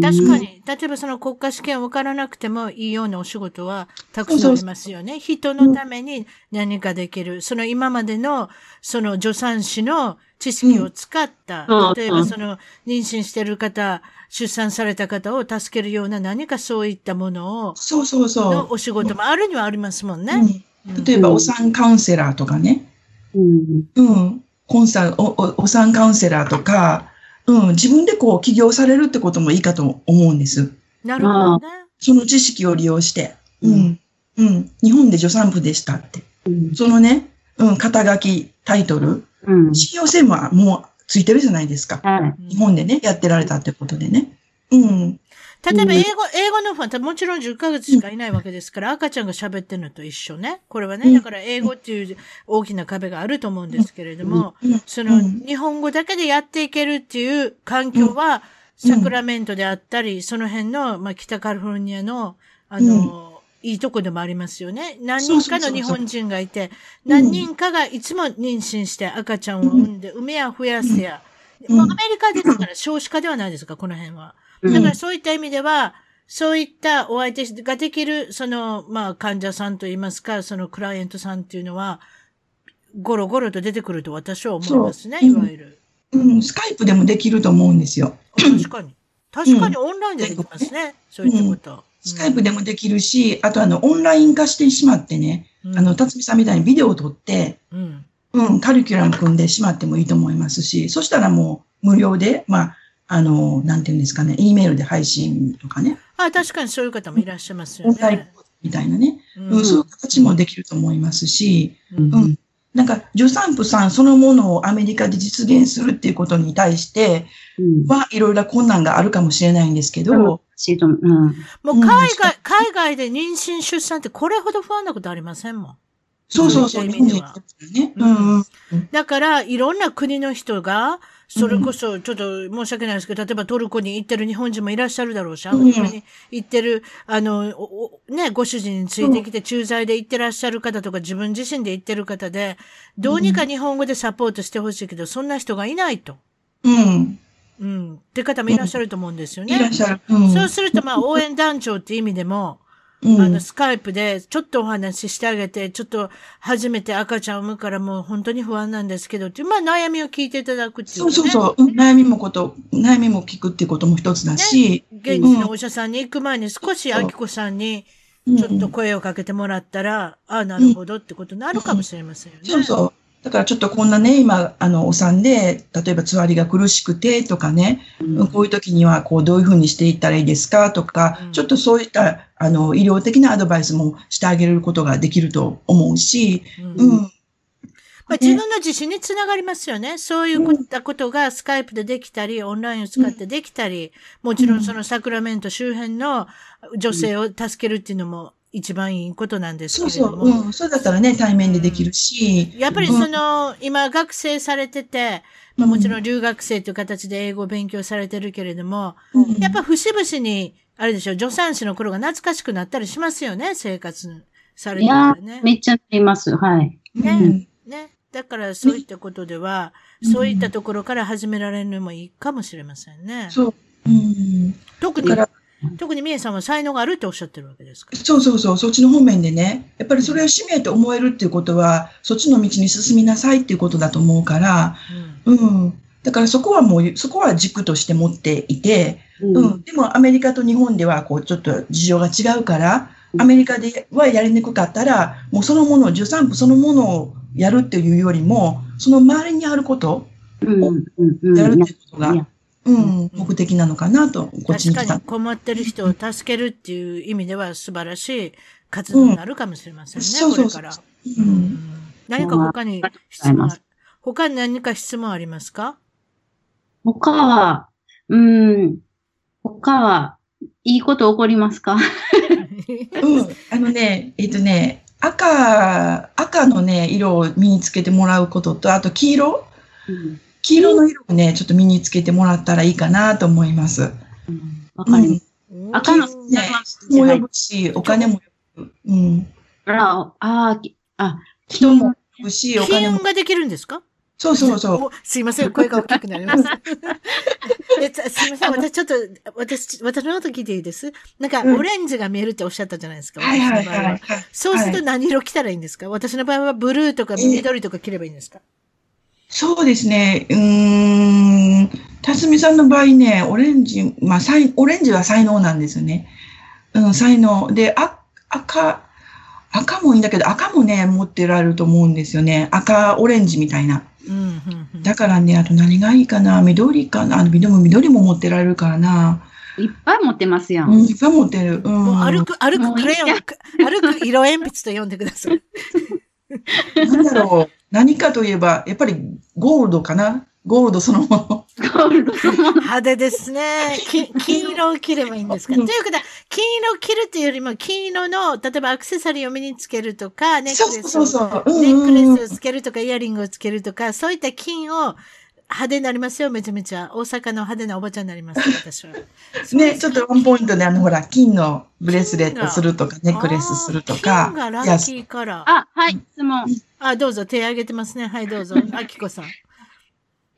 A: 確かに、例えばその国家試験を受からなくてもいいようなお仕事はたくさんありますよね。人のために何かできる。その今までの、その助産師の知識を使った、例えばその妊娠してる方、出産された方を助けるような何かそういったものを、
B: そうそうそう。
A: のお仕事もあるにはありますもんね。
B: 例えば、お産カウンセラーとかね。うん。うん。コンサお、お、お産カウンセラーとか、うん、自分でこう起業されるってこともいいかと思うんです。
A: なるほどね。
B: その知識を利用して、うん、うん、日本で助産婦でしたって。うん、そのね、うん、肩書き、タイトル、うん、信用性ももうついてるじゃないですか。はい、日本でね、やってられたってことでね。うん。
A: 例えば英語、英語のファン、もちろん10ヶ月しかいないわけですから、赤ちゃんが喋ってるのと一緒ね。これはね、だから英語っていう大きな壁があると思うんですけれども、その日本語だけでやっていけるっていう環境は、サクラメントであったり、その辺の、まあ、北カリフォルニアの、あの、いいとこでもありますよね。何人かの日本人がいて、何人かがいつも妊娠して赤ちゃんを産んで、産めや増やせや。アメリカですから少子化ではないですか、この辺は。だからそういった意味では、そういったお相手ができる、その、まあ、患者さんといいますか、そのクライアントさんっていうのは、ゴロゴロと出てくると私は思いますね、いわゆる、
B: うん。うん、スカイプでもできると思うんですよ。
A: 確かに。確かにオンラインでできますね、うん、そういったこと。
B: スカイプでもできるし、あとあの、オンライン化してしまってね、うん、あの、辰巳さんみたいにビデオを撮って、うん、うん、カリキュラム組んでしまってもいいと思いますし、そしたらもう無料で、まあ、あの、なんていうんですかね、E メールで配信とかね。
A: あ、確かにそういう方もいらっしゃいますよ
B: ね。みたいなね、うん、そういう形もできると思いますし、うん、うん、なんか、助産婦さんそのものをアメリカで実現するっていうことに対して、は、いろいろな困難があるかもしれないんですけど、うん、もう
A: 海外、海外で妊娠出産ってこれほど不安なことありませんもん。
B: そうそうそう。日本で
A: ね。うん。だから、いろんな国の人が、それこそ、ちょっと申し訳ないですけど、例えばトルコに行ってる日本人もいらっしゃるだろうし、アメリカに行ってる、あの、ね、ご主人についてきて駐在で行ってらっしゃる方とか、自分自身で行ってる方で、どうにか日本語でサポートしてほしいけど、そんな人がいないと。うん。うん。って方もいらっしゃると思うんですよね。いらっしゃる。うん、そうすると、まあ、応援団長って意味でも、うん、あの、スカイプでちょっとお話ししてあげて、ちょっと初めて赤ちゃんを産むからもう本当に不安なんですけどっていう、まあ悩みを聞いていただくっていう、ね、
B: そうそうそう、悩みもこと、悩みも聞くっていうことも一つだし。
A: ね、現地のお医者さんに行く前に少しあきこさんに、ちょっと声をかけてもらったら、ああ、なるほどってことになるかもしれませんよね。
B: そうそう。だからちょっとこんなね、今、あの、お産で、例えばつわりが苦しくてとかね、うん、こういう時には、こう、どういうふうにしていったらいいですかとか、うん、ちょっとそういった、あの、医療的なアドバイスもしてあげることができると思うし、うん。うん、ま
A: あ、自分の自信につながりますよね。そういったことがスカイプでできたり、オンラインを使ってできたり、もちろんそのサクラメント周辺の女性を助けるっていうのも一番いいことなんですけれども。
B: そうそう。うん。そうだったらね、対面でできるし。
A: やっぱりその、うん、今学生されてて、まあもちろん留学生という形で英語を勉強されてるけれども、うん、やっぱ節々に、あれでしょ、助産師の頃が懐かしくなったりしますよね、生活されてるね。
C: めっちゃいます。はい。
A: ね。ね。だからそういったことでは、そういったところから始められるのもいいかもしれませんね。
B: そう。うん、
A: 特に、特にみえさんは才能があるっておっしゃってるわけですか？
B: そうそうそう、そっちの方面でね。やっぱりそれを使命と思えるっていうことは、そっちの道に進みなさいっていうことだと思うから、うん、うん。だからそこはもう、そこは軸として持っていて、うん、うん、でもアメリカと日本ではこうちょっと事情が違うから、アメリカではやりにくかったら、もうそのもの、助産婦そのものをやるっていうよりも、その周りにあることをやるっていうことが、うん、目的なのかなと、
A: こっちに確かに困ってる人を助けるっていう意味では素晴らしい活動になるかもしれませんね、うん、これから。うん、何か他に質問、他に何か質問ありますか？
C: 他は、うん、他は、いいこと起こりますか？うん、
B: あのね、えっ、ー、とね、赤、赤のね、色を身につけてもらうことと、あと黄色、うん黄色の色をね、ちょっと身につけてもらったらいいかなと思います。わ、
C: うん、かります。うん、赤の、
B: ね、も呼ぶし、お金も呼ぶ。うん。
C: ああ、あ、
B: 人も呼ぶし、
A: お金も。金運ができるんですか？
B: そうそうそう。
A: すいません、声が大きくなります。えすいません、私ちょっと、私、私のこと聞いていいです？なんか、オレンジが見えるっておっしゃったじゃないですか。
B: はいはいはい、
A: そうすると何色着たらいいんですか、私の場合はブルーとか緑とか着ればいいんですか、
B: そうですね。うん。辰巳さんの場合ね、オレンジ、まあ、オレンジは才能なんですよね。うん、才能。で、あ赤、赤もいいんだけど、赤もね、持ってられると思うんですよね。赤、オレンジみたいな。うんうんうん、だからね、あと何がいいかな？緑かな？あの、緑も緑も持ってられるからな。
C: いっぱい持ってますやん。
B: うん、いっぱい持ってる。うん、
A: 歩く、歩くクレヨン、歩く色鉛筆と読んでください。
B: なんだろう。何かといえば、やっぱりゴールドかな？ゴールドそのもの。ゴ
C: ールドそのもの。
A: 派手ですね。金色を着ればいいんですか、ということは、金色を着るっていうよりも、金色の、例えばアクセサリーを身につけるとか、ネックレスを、ネックレスをつけるとか、イヤリングをつけるとか、そういった金を派手になりますよ、めちゃめちゃ。大阪の派手なおばちゃんになります、私は。
B: ね、ちょっとワンポイントで、あの、ほら、金のブレスレットするとか、ネックレスするとか。
A: 金がラッキーカラー。
C: あ、はい、質問。
A: あ、どうぞ、手挙げてますね。はい、どうぞ。あきこさん。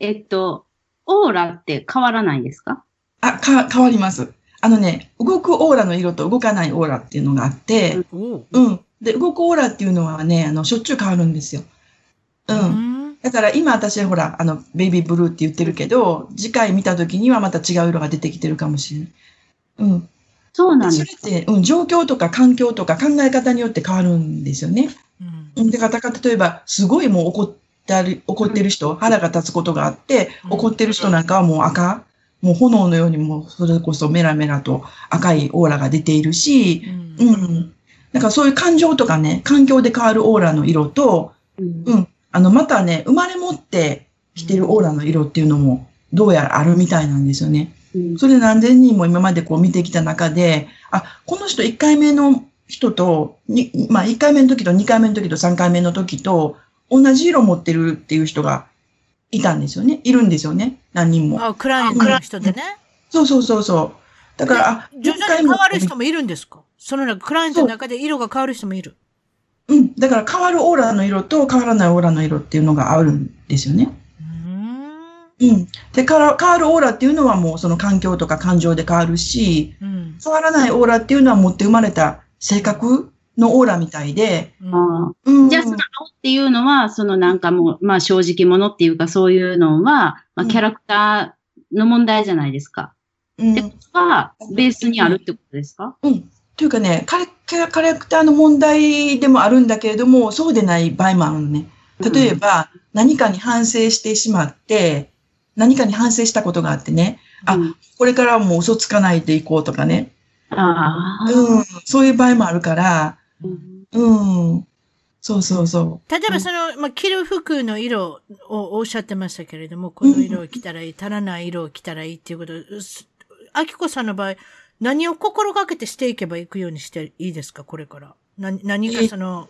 C: えっと、オーラって変わらないですか？
B: あ、か、変わります。あのね、動くオーラの色と動かないオーラっていうのがあって、うん。うん、で、動くオーラっていうのはね、あの、しょっちゅう変わるんですよ。うん。だから今私ほら、あの、ベイビーブルーって言ってるけど、次回見た時にはまた違う色が出てきてるかもしれない。うん。
C: そうなんですそ
B: れって、うん、状況とか環境とか考え方によって変わるんですよね。うん。だから、例えば、すごいもう怒ったり、怒ってる人、腹が立つことがあって、怒ってる人なんかはもう赤、もう炎のようにもそれこそメラメラと赤いオーラが出ているし、うん。うん。だからそういう感情とかね、環境で変わるオーラの色と、うん、うん。あの、またね、生まれ持ってきてるオーラの色っていうのも、どうやらあるみたいなんですよね。うん、それ何千人も今までこう見てきた中で、あ、この人1回目の人と、にまあ1回目の時と2回目の時と3回目の時と、同じ色持ってるっていう人がいたんですよね。いるんですよね。何人も。
A: あ、クライアントの人でね。
B: そうそうそうそう。だから、あ、
A: 徐々に変わる人もいるんですか？その中、クライアントの中で色が変わる人もいる。
B: うん。だから変わるオーラの色と変わらないオーラの色っていうのがあるんですよね。うん。で、変わるオーラっていうのはもうその環境とか感情で変わるし、うん、変わらないオーラっていうのは持って生まれた性格のオーラみたいで。
C: うん、じゃあ、その青っていうのは、そのなんかもう、まあ正直者っていうかそういうのは、まあキャラクターの問題じゃないですか。うん。ってことは、ベースにあるってことですか？
B: うん。というかね、カラクターの問題でもあるんだけれども、そうでない場合もあるのね。例えば、うん、何かに反省してしまって、何かに反省したことがあってね、あ、これからはもう嘘つかないでいこうとかね。あうん、そういう場合もあるから、うん。そうそうそ
A: う。例えばその、まあ、着る服の色をおっしゃってましたけれども、この色を着たらいい、足らない色を着たらいいっていうこと、あきこさんの場合、何を心がけてしていけばいくようにしていいですか？これから。何、何かその、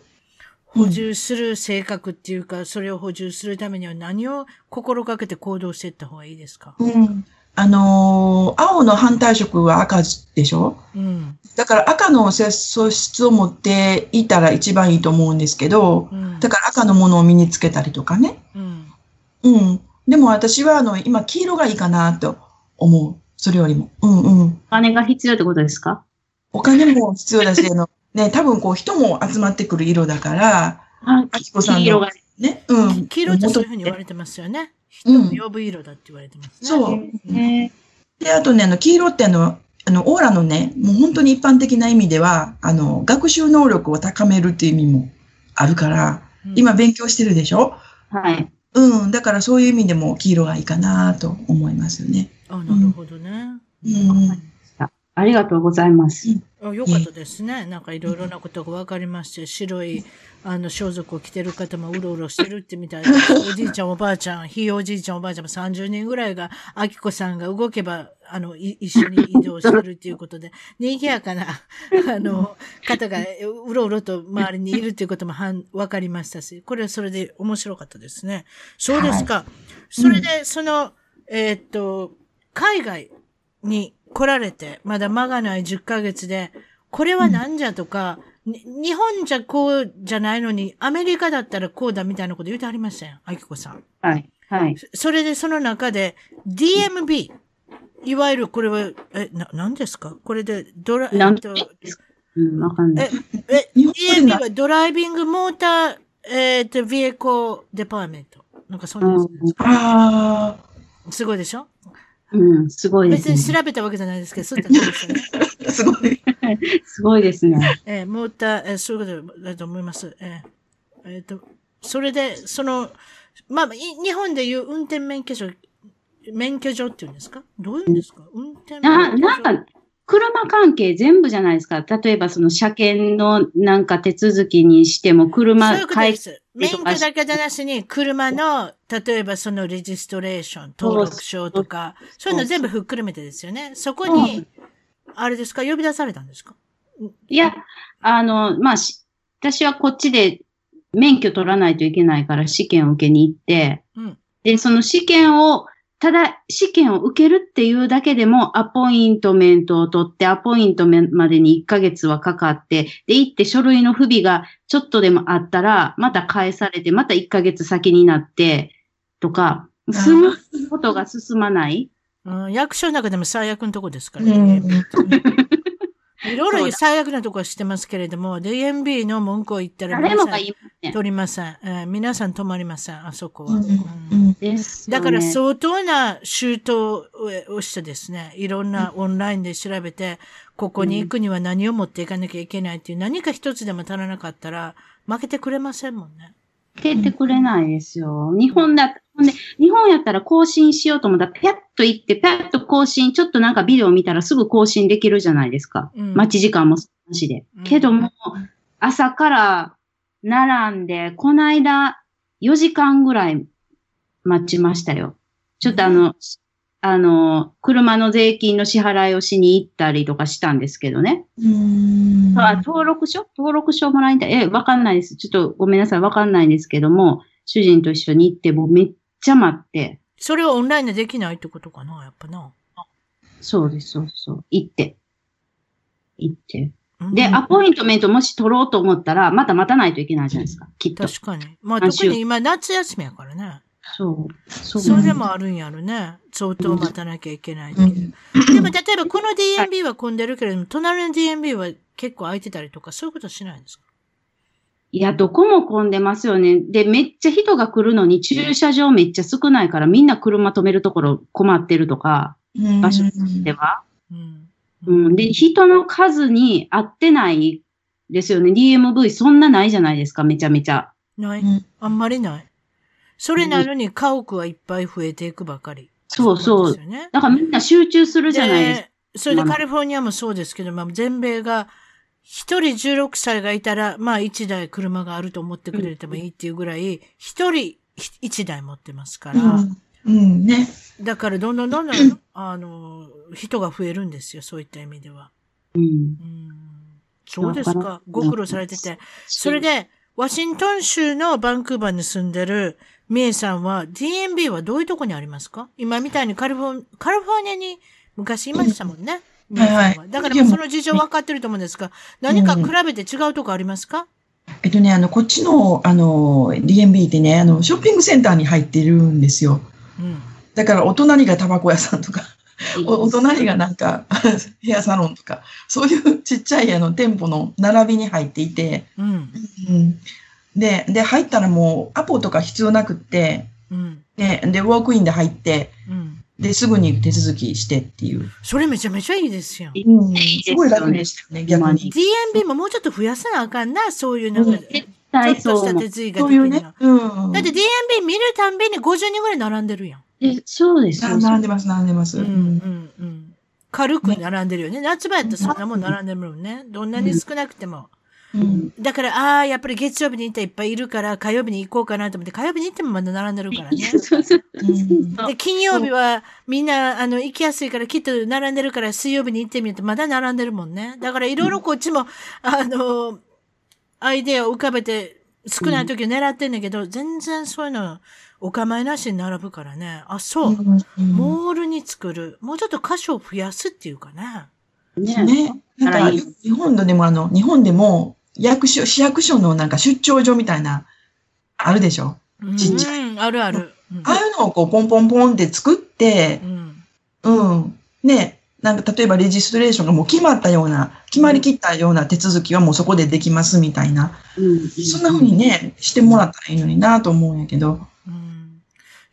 A: 補充する性格っていうか、それを補充するためには何を心がけて行動していった方がいいですか？
B: うん。あのー、青の反対色は赤でしょ？うん。だから赤の素質を持っていたら一番いいと思うんですけど、うん、だから赤のものを身につけたりとかね。うん。うん。でも私はあの、今黄色がいいかなと思う。それよりも。うんうん。お
C: 金が必要ってことですか？
B: お金も必要だし、あの、ね、多分こう人も集まってくる色だから、あきこさんの、
A: ね、うん。黄色ってそういうふうに言われてますよね。人を呼ぶ色だって言われてますね。
B: そう。で、あとね、あの、黄色ってあの、あの、オーラのね、もう本当に一般的な意味では、あの、学習能力を高めるっていう意味もあるから、うん、今勉強してるでしょ？はい。うん。だからそういう意味でも黄色がいいかなと思いますよね。
A: あ、なるほどね。うん。
C: うん、ありがとうございます。
A: うん、よかったですね。なんかいろいろなことが分かりまして、白いあの、装束を着てる方もうろうろしてるってみたいな。おじいちゃんおばあちゃん、ひいおじいちゃんおばあちゃんも30人ぐらいが、あきこさんが動けば、あの、一緒に移動するっていうことで、賑やかな、あの、方がうろうろと周りにいるっていうこともはん、わかりましたし、これはそれで面白かったですね。そうですか。はい、それで、その、えー、っと、海外に来られて、まだ間がない10ヶ月で、これは何じゃとか、うん日本じゃこうじゃないのに、アメリカだったらこうだみたいなこと言うてありましたよ、あきこさん。
C: はい。はい。
A: それでその中で、DMB、いわゆるこれは、え、な、何ですか？これで、ドラ、
C: えっと、うん、わかんない。
A: え、え、DMB はドライビングモーター、えっ、と、ビエコデパーメント。なんかそんなやつですか、ああ。すごいでしょ？
C: うん、すごい
A: です、ね。別に調べたわけじゃないですけど、そういったことですよね。
B: すごい。
C: すごいですね。
A: えー、モーター、えー、そういうことだと思います。えー、えー、と、それで、その、まあ、日本でいう運転免許証、免許証っていうんですか？どういうんですか？運転免許
C: 証。な、なんか、車関係全部じゃないですか。例えばその車検のなんか手続きにしても車
A: そういうことです。免許だけじゃなしに車の、例えばそのレジストレーション、登録証とか、そういうの全部ふっくるめてですよね。そこに、あれですか？呼び出されたんですか？
C: いや、あの、まあ、私はこっちで免許取らないといけないから試験を受けに行って、うん、で、その試験をただ、試験を受けるっていうだけでも、アポイントメントを取って、アポイントメントまでに1ヶ月はかかって、で、行って書類の不備がちょっとでもあったら、また返されて、また1ヶ月先になって、とか、進むことが進まない。
A: うん、役所の中でも最悪のとこですからね。うんいろいろ最悪なとこは知ってますけれども、DMB の文句を言ったら皆さん取りません。えー、皆さん止まりません、あそこは。うんだから相当な周到をしてですね、いろんなオンラインで調べて、ここに行くには何を持っていかなきゃいけないっていう、何か一つでも足らなかったら、負けてくれませんもんね。
C: けてくれないですよ。日本だ、ほんで、日本やったら更新しようと思ったら、ピャッと行って、ピャッと更新、ちょっとなんかビデオ見たらすぐ更新できるじゃないですか。うん、待ち時間もなしで。けども、朝から並んで、この間4時間ぐらい待ちましたよ。ちょっとあの、あの、車の税金の支払いをしに行ったりとかしたんですけどね。うんあ登録書？登録書もらいたい？え、わかんないです。ちょっとごめんなさい。わかんないんですけども、主人と一緒に行って、もうめっちゃ待って。
A: それはオンラインでできないってことかなやっぱな。
C: そうです、そうそう。行って。行って。で、アポイントメントもし取ろうと思ったら、また待たないといけないじゃないですか。きっと。
A: 確かに。まあ特に今夏休みやからね。
C: そ
A: う。そう。それでもあるんやろね。相当待たなきゃいけないっていう。でも、例えばこの DMB は混んでるけれども、隣の DMB は結構空いてたりとか、そういうことしないんですか？
C: いや、どこも混んでますよね。で、めっちゃ人が来るのに駐車場めっちゃ少ないから、みんな車止めるところ困ってるとか、場所としては。うん、で、人の数に合ってないですよね。DMV そんなないじゃないですか、めちゃめちゃ。
A: ない。あんまりない。それなのに家屋はいっぱい増えていくばかり。
C: そうそう。だからみんな集中するじゃないですか。
A: それでカリフォルニアもそうですけど、まあ、全米が一人16歳がいたら、まあ一台車があると思ってくれてもいいっていうぐらい、一人一台持ってますから。うん、
B: うん、ね。
A: だからどんどんどんどん、あの、人が増えるんですよ、そういった意味では。うん。うん、そうですか。ご苦労されてて。それで、ワシントン州のバンクーバーに住んでるミエさんは DMB はどういうとこにありますか？今みたいにカリフォカリフォルニアに昔いましたもんね。はいはい。だからその事情分かってると思うんですが、何か比べて違うとこありますか、
B: えっとね、あの、こっちの、あの、DMB ってね、あの、ショッピングセンターに入ってるんですよ。うん。だから、お隣がタバコ屋さんとか、お隣がなんか、ヘアサロンとか、そういうちっちゃいあの店舗の並びに入っていて、うん。うん、で、で、入ったらもうアポとか必要なくって、うん。で、で、ウォークインで入って、うん。で、すぐに手続きしてっていう。
A: それめちゃめちゃいいですよ。うん、
B: すごい楽でしたね、逆に。
A: DMB ももうちょっと増やさなあかんな、そういうなん。ちょっとした手続きができるね。うん。だって DMB 見るたんびに50人ぐらい並んでるやん。
C: え、そうです
B: 並んでます、並んでます。うん、うん、
A: うん。軽く並んでるよね。夏場やったらそんなもん並んでるもんね。どんなに少なくても。うん、だから、ああ、やっぱり月曜日に行ったらいっぱいいるから、火曜日に行こうかなと思って、火曜日に行ってもまだ並んでるからね。で、金曜日はみんな、あの、行きやすいからきっと並んでるから、水曜日に行ってみるとまだ並んでるもんね。だからいろいろこっちも、あの、アイデアを浮かべて、少ない時を狙ってんだけど、全然そういうの、お構いなしに並ぶからね。あ、そう。モールに作る。もうちょっと箇所を増やすっていうかね。
B: ね。ね。なんか、日本でもあの、日本でも、役所、市役所のなんか出張所みたいな、あるでしょ？ちっちゃい。
A: あるある。
B: ああいうのをこう、ポンポンポンって作って、うん。うん。ね、なんか例えばレジストレーションがもう決まったような、決まりきったような手続きはもうそこでできますみたいな。うん、そんな風にね、してもらったらいいのになと思うんやけど。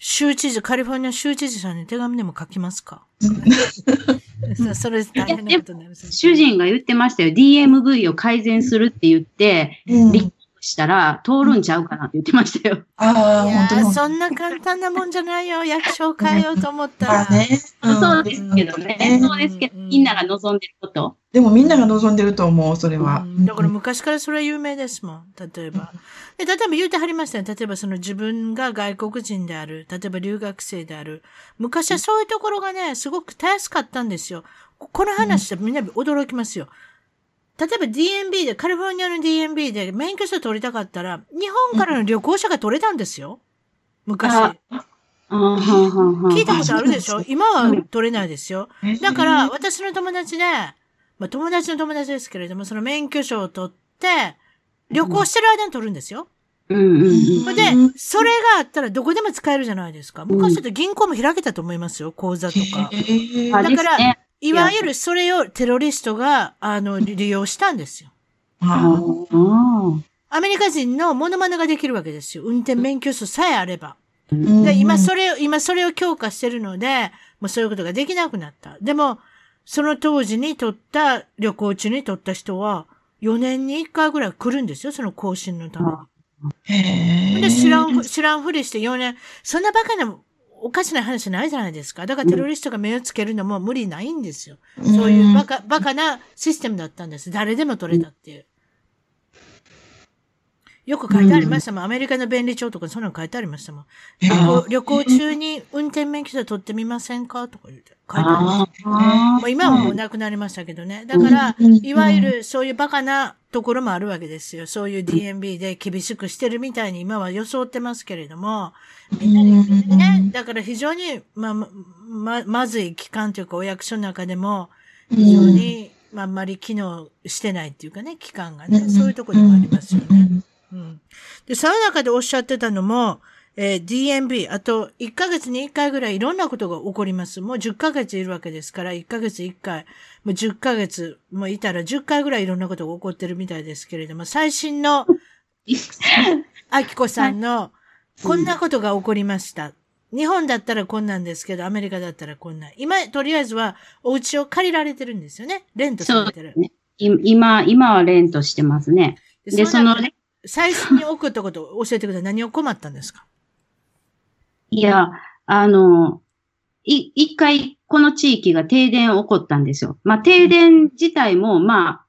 B: うん、
A: 州知事、カリフォルニア州知事さんに手紙でも書きますか？それ大変なことになります
C: 主人が言ってましたよ。DMV を改善するって言って、うん、立したら通るんちゃうかなって言ってましたよ。
A: ああ、本当そんな簡単なもんじゃないよ。役所を変えようと思ったら。ね、
C: そうですけどね。そうですけど、みんなが望んでること。
B: でもみんなが望んでると思う、それは。
A: だから昔からそれは有名ですもん。例えば。で例えば言うてはりましたね。例えばその自分が外国人である。例えば留学生である。昔はそういうところがね、すごくたやすかったんですよ。この話でみんな驚きますよ。例えば DMB で、カリフォルニアの DMB で免許証取りたかったら、日本からの旅行者が取れたんですよ。昔。聞いたことあるでしょ？今は取れないですよ。だから、私の友達で、まあ友達の友達ですけれども、その免許証を取って、旅行してる間に取るんですよ。うんうんうん、で、それがあったらどこでも使えるじゃないですか。昔だと銀行も開けたと思いますよ、口座とか。だから、いわゆるそれをテロリストが、あの、利用したんですよ。アメリカ人のモノマネができるわけですよ。運転免許証さえあれば。で、今それを、今それを強化してるので、もうそういうことができなくなった。でも、その当時に取った、旅行中に取った人は、4年に1回ぐらい来るんですよ、その更新のために。で、知らん、知らんふりして4年、そんなバカなおかしな話ないじゃないですか。だからテロリストが目をつけるのも無理ないんですよ。そういうバカ、バカなシステムだったんです。誰でも取れたっていう。よく書いてありましたもん。アメリカの便利帳とかそんなの書いてありましたもん。旅行旅行中に運転免許証取ってみませんかとか言って。書いてありました、ね。もう今はもうなくなりましたけどね。だから、いわゆるそういうバカなところもあるわけですよ。そういう DMB で厳しくしてるみたいに今は装ってますけれども、みんなでね、だから非常に、まあ、ま、まずい機関というかお役所の中でも、非常に、まあ、あんまり機能してないっていうかね、機関がね、そういうところでもありますよね。うん。で、その中でおっしゃってたのも、えー、DMB、あと1ヶ月に1回ぐらいいろんなことが起こります。もう10ヶ月いるわけですから、1ヶ月1回、もう10ヶ月もいたら10回ぐらいいろんなことが起こってるみたいですけれども、最新の、あきこさんの、こんなことが起こりました。日本だったらこんなんですけど、アメリカだったらこんなん。今、とりあえずは、お家を借りられてるんですよね。レントされてる。ね、
C: 今、今はレントしてますね。
A: で、その、最初に送ったことを教えてください。何を困ったんですか？
C: いや、あの、い、一回、この地域が停電起こったんですよ。まあ、停電自体も、まあ、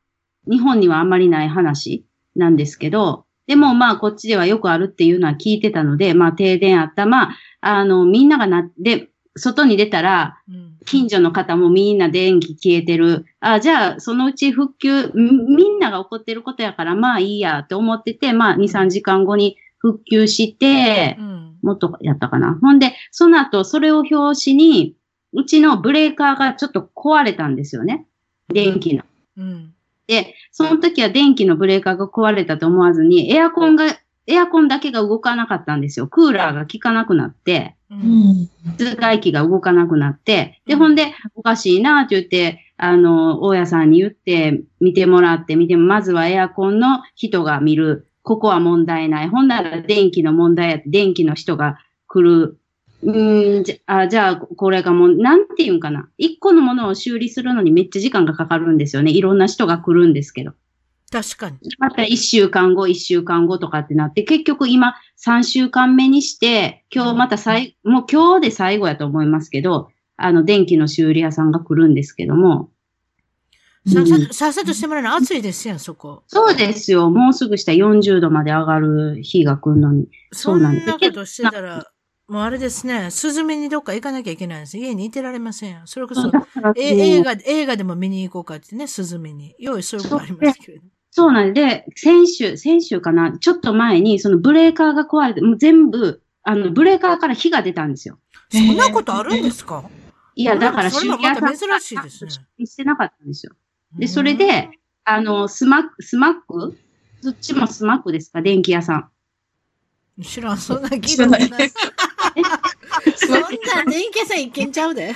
C: 日本にはあんまりない話なんですけど、でもまあこっちではよくあるっていうのは聞いてたので、まあ停電あった。まあ、あの、みんながなって、外に出たら、近所の方もみんな電気消えてる。あ、じゃあ、そのうち復旧、みんなが起こってることやから、まあいいやって思ってて、まあ2、3時間後に復旧して、もっとやったかな。ほんで、その後、それを表紙に、うちのブレーカーがちょっと壊れたんですよね。電気の。うん、で、その時は電気のブレーカーが壊れたと思わずに、エアコンがエアコンだけが動かなかったんですよ。クーラーが効かなくなって、室外機が動かなくなって、で、ほんで、おかしいなって言って、あの、大家さんに言って、見てもらって、見ても、まずはエアコンの人が見る。ここは問題ない。ほんなら電気の問題や電気の人が来る。うんじゃあ、じゃあ、これがもう、なんて言うんかな。一個のものを修理するのにめっちゃ時間がかかるんですよね。いろんな人が来るんですけど。
A: 確かに。
C: また一週間後、一週間後とかってなって、結局今3週間目にして、今日また最、もう今日で最後やと思いますけど、あの、電気の修理屋さんが来るんですけども。
A: さっさと、さっさとしてもらうの暑いですやん、そこ。
C: そうですよ。もうすぐしたら40度まで上がる日が来るのに。
A: そうなんです。そんなことしてたら、もうあれですね、スズメにどっか行かなきゃいけないんです。家にいてられません。それこそ、映画、映画でも見に行こうかってね、スズメに。用意そういうことありますけど、ね。
C: そうなんで、先週、先週かな、ちょっと前に、そのブレーカーが壊れて、もう全部、あの、ブレーカーから火が出たんですよ。
A: そんなことあるんですか？
C: いや、だから
A: 修理屋さん珍しいですね。
C: してなかったんですよ。で、それで、あの、スマック、スマック？そっちもスマックですか？電気屋さん。
A: 知らん、そんな聞いたことない。そんな電気屋さん一軒ちゃうで。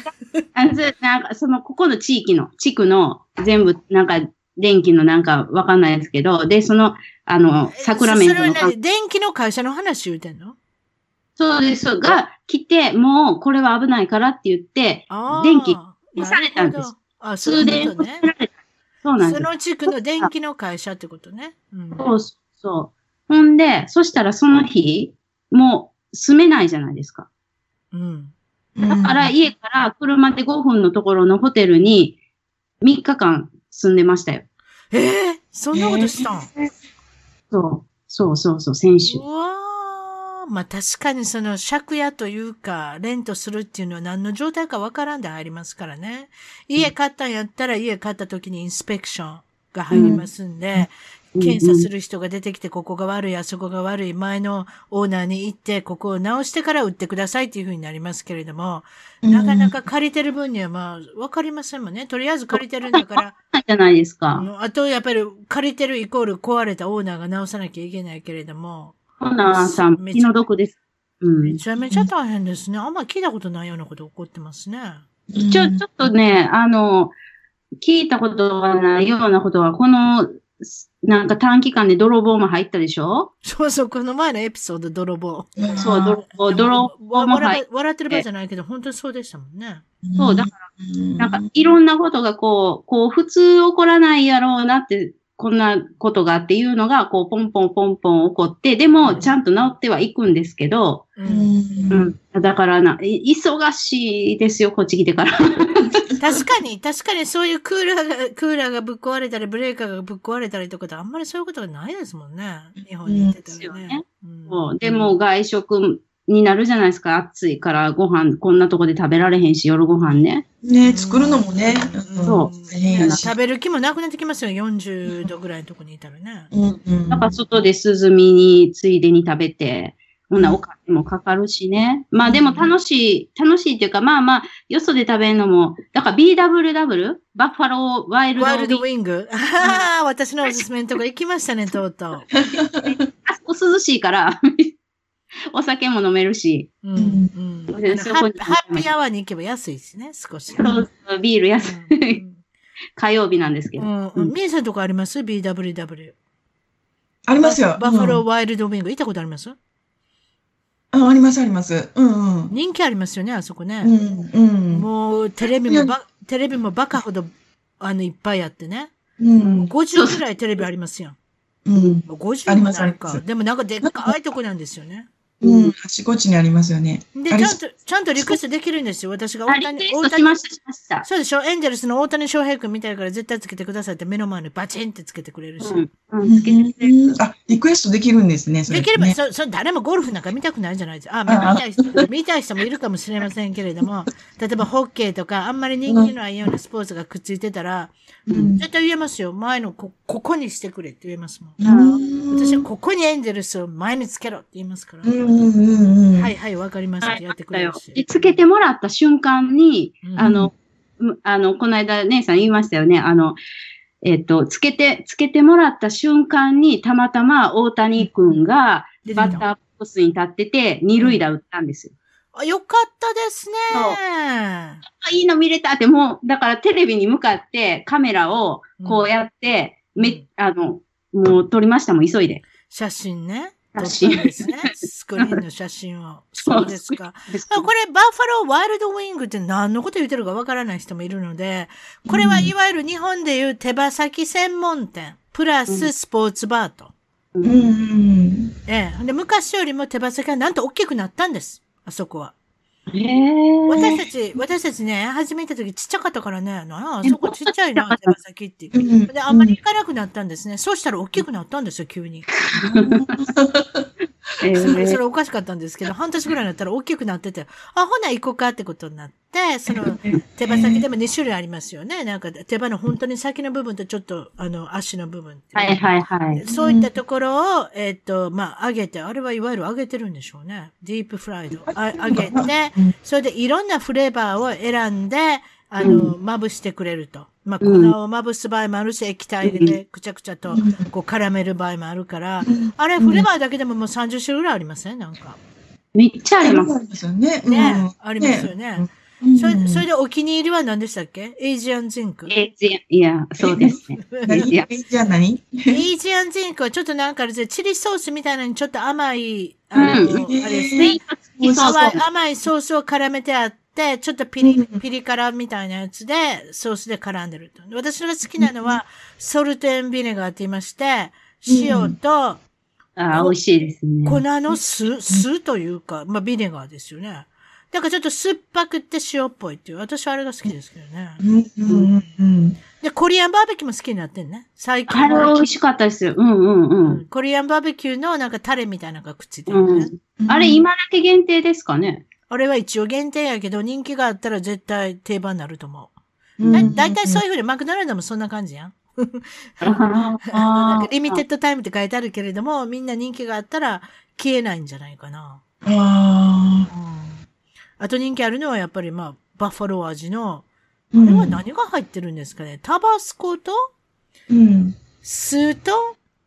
C: あの、なんか、その、ここの地域の、地区の全部、なんか、電気のなんかわかんないですけど、で、その、あの、サクラメントの。そ
A: れ電気の会社の話言うてんの？
C: そうです。が、来て、もう、これは危ないからって言って、電気消されたんです。
A: あ、そういうことね。
C: そうなんです。
A: その地区の電気の会社ってことね。
C: うん、そうそう。ほんで、そしたらその日、もう住めないじゃないですか。うん。だから家から車で5分のところのホテルに3日間住んでましたよ。
A: ええー、そんなことしたん、えー、
C: そう。そうそうそう、選手。
A: うわまあ確かにその借家というか、レントするっていうのは何の状態かわからんで入りますからね。家買ったんやったら家買った時にインスペクションが入りますんで、検査する人が出てきて、ここが悪い、あそこが悪い、前のオーナーに行って、ここを直してから売ってくださいっていうふうになりますけれども、なかなか借りてる分にはまあ、わかりませんもんね。とりあえず借りてるんだから。
C: じゃないですか。
A: あと、やっぱり借りてるイコール壊れたオーナーが直さなきゃいけないけれども。
C: オーナーさん、気の毒です。
A: うん、めちゃめちゃ大変ですね。あんま聞いたことないようなこと起こってますね。
C: ちょ、ちょっとね、あの、聞いたことがないようなことは、このなんか短期間で泥棒も入ったでしょ？
A: そうそう、この前のエピソード、泥棒。
C: そう、泥棒、泥棒も
A: 入って。笑ってる場合じゃないけど、本当にそうでしたもんね。
C: そう、だから、なんかいろんなことがこう、こう、普通起こらないやろうなって、こんなことがっていうのが、こう、ポンポンポンポン起こって、でも、ちゃんと治ってはいくんですけど、うん、うん、だからな、忙しいですよ、こっち来てから。
A: 確かに、確かにそういうクーラーが、クーラーがぶっ壊れたり、ブレーカーがぶっ壊れたりとかってあんまりそういうことがないですもんね。日本に行ってたらね。
C: うん、でも外食になるじゃないですか。暑いからご飯、こんなとこで食べられへんし、夜ご飯ね。
B: ね作るのもね。
C: そう。
A: 食べる気もなくなってきますよ。40度ぐらいのとこにいたらね。
C: うんうん。だから外で涼みに、ついでに食べて、ほな、お金もかかるしね。まあでも楽しい、楽しいっていうか、まあまあ、よそで食べるのも、だから BWW? バッファローワイルドウィング。ワイルドウィン
A: グ。ああ、私のおすすめのとこ行きましたね、とうとう。あ
C: そこ涼しいから お酒も飲めるし。うん。うん、
A: ハッピーアワーに行けば安いですね、少し。
C: そうそう、ビール安い。火曜日なんですけど。
A: うん。みえさんとこあります ?BWW。
B: ありますよ。
A: バファローワイルドウィング。行ったことあります？あ、
B: あります、あります。うんうん。
A: 人気ありますよね、あそこね。うん、うん。もう、テレビもば、テレビもバカほど、あの、いっぱいあってね。うん。50くらいテレビありますよ。うん。50もないか。でもなんかでっかいとこなんですよね。
B: うん、あちこちにありますよね。
A: で、ちゃんと、ちゃんとリクエストできるんですよ。私が
C: 大谷、大谷。しました、しました。
A: そうでしょエンジェルスの大谷翔平君みたいから絶対つけてくださいって目の前にバチンってつけてくれるし。うん、
B: うん、つけてくれる。あ、リクエストできるんですね、
A: それ、ね。できれば、そ、そ、誰もゴルフなんか見たくないじゃないですか。あ、見たい人、見たい人もいるかもしれませんけれども、例えばホッケーとか、あんまり人気のないようなスポーツがくっついてたら、うん、絶対言えますよ。前のこ、ここにしてくれって言えますもん。私はここにエンジェルスを前につけろって言いますから。うんうんうんはいはい、わかりました。やってくれるし。
C: つけてもらった瞬間に、うん、あの、あの、この間姉さん言いましたよね。あの、えっ、と、つけて、つけてもらった瞬間に、たまたま大谷君がバッターボックスに立ってて、二塁打打ったんですよ。
A: あ、よかったですね。あ、
C: いいの見れたって、もう、だからテレビに向かってカメラをこうやって、うん、め、あの、もう撮りましたもん、急いで。
A: 写真ね。写真ですね。スクリーンの写真を。そうですか。これ、バッファローワイルドウィングって何のこと言ってるかわからない人もいるので、これはいわゆる日本でいう手羽先専門店、プラススポーツバーと。うん。ええ。で、昔よりも手羽先はなんと大きくなったんです。あそこは。私たち、私たちね、初めた時ちっちゃかったからね、なあ、そこちっちゃいな、手羽先って。で、あんまり行かなくなったんですね。そうしたら大きくなったんですよ、急に。それ、それおかしかったんですけど、半年ぐらいになったら大きくなってて、あ、ほな行こうかってことになって、その、手羽先でも2種類ありますよね。なんか、手羽の本当に先の部分とちょっと、あの、足の部分。
C: はいはいはい。
A: そういったところを、えっ、と、まあ、揚げて、あれはいわゆる揚げてるんでしょうね。ディープフライド。あ揚げて、それでいろんなフレーバーを選んで、あの、まぶしてくれると。まあ、粉をまぶす場合もあるし、液体でくちゃくちゃと、こう、絡める場合もあるから、あれ、フレーバーだけでももう30種類ぐらいありません、なんか。
C: めっちゃあります。
B: よね。
A: ね、ありますよね。それそれでお気に入りは何でしたっけ？
C: Asian Zing？Asian、いや、そうですね。
B: Asian。何？
A: Asian Zing はちょっとなんかあれで、チリソースみたいなのにちょっと甘い、あの、あれですね。甘いソースを絡めてあって、で、ちょっとピリ、ピリ辛みたいなやつで、ソースで絡んでると。私が好きなのは、ソルテンビネガーって言いまして、塩と、あ
C: あ、美味しいですね。
A: 粉の酢、酢というか、まあ、ビネガーですよね。だからちょっと酸っぱくて塩っぽいっていう。私はあれが好きですけどね。うんうん、で、コリアンバーベキューも好きになってんね。最近。
C: あれ美味しかったですよ。うんうんうん。
A: コリアンバーベキューのなんかタレみたいなのがくっついてるね。
C: うん、あれ今だけ限定ですかね
A: あれは一応限定やけど、人気があったら絶対定番になると思う。だだいたいそういうふうにマクドナルドもそんな感じやん。なんかリミテッドタイムって書いてあるけれども、みんな人気があったら消えないんじゃないかな。あ,、うん、あと人気あるのはやっぱりまあ、バッファロー味の、あれは何が入ってるんですかね、タバスコと、うん、酢と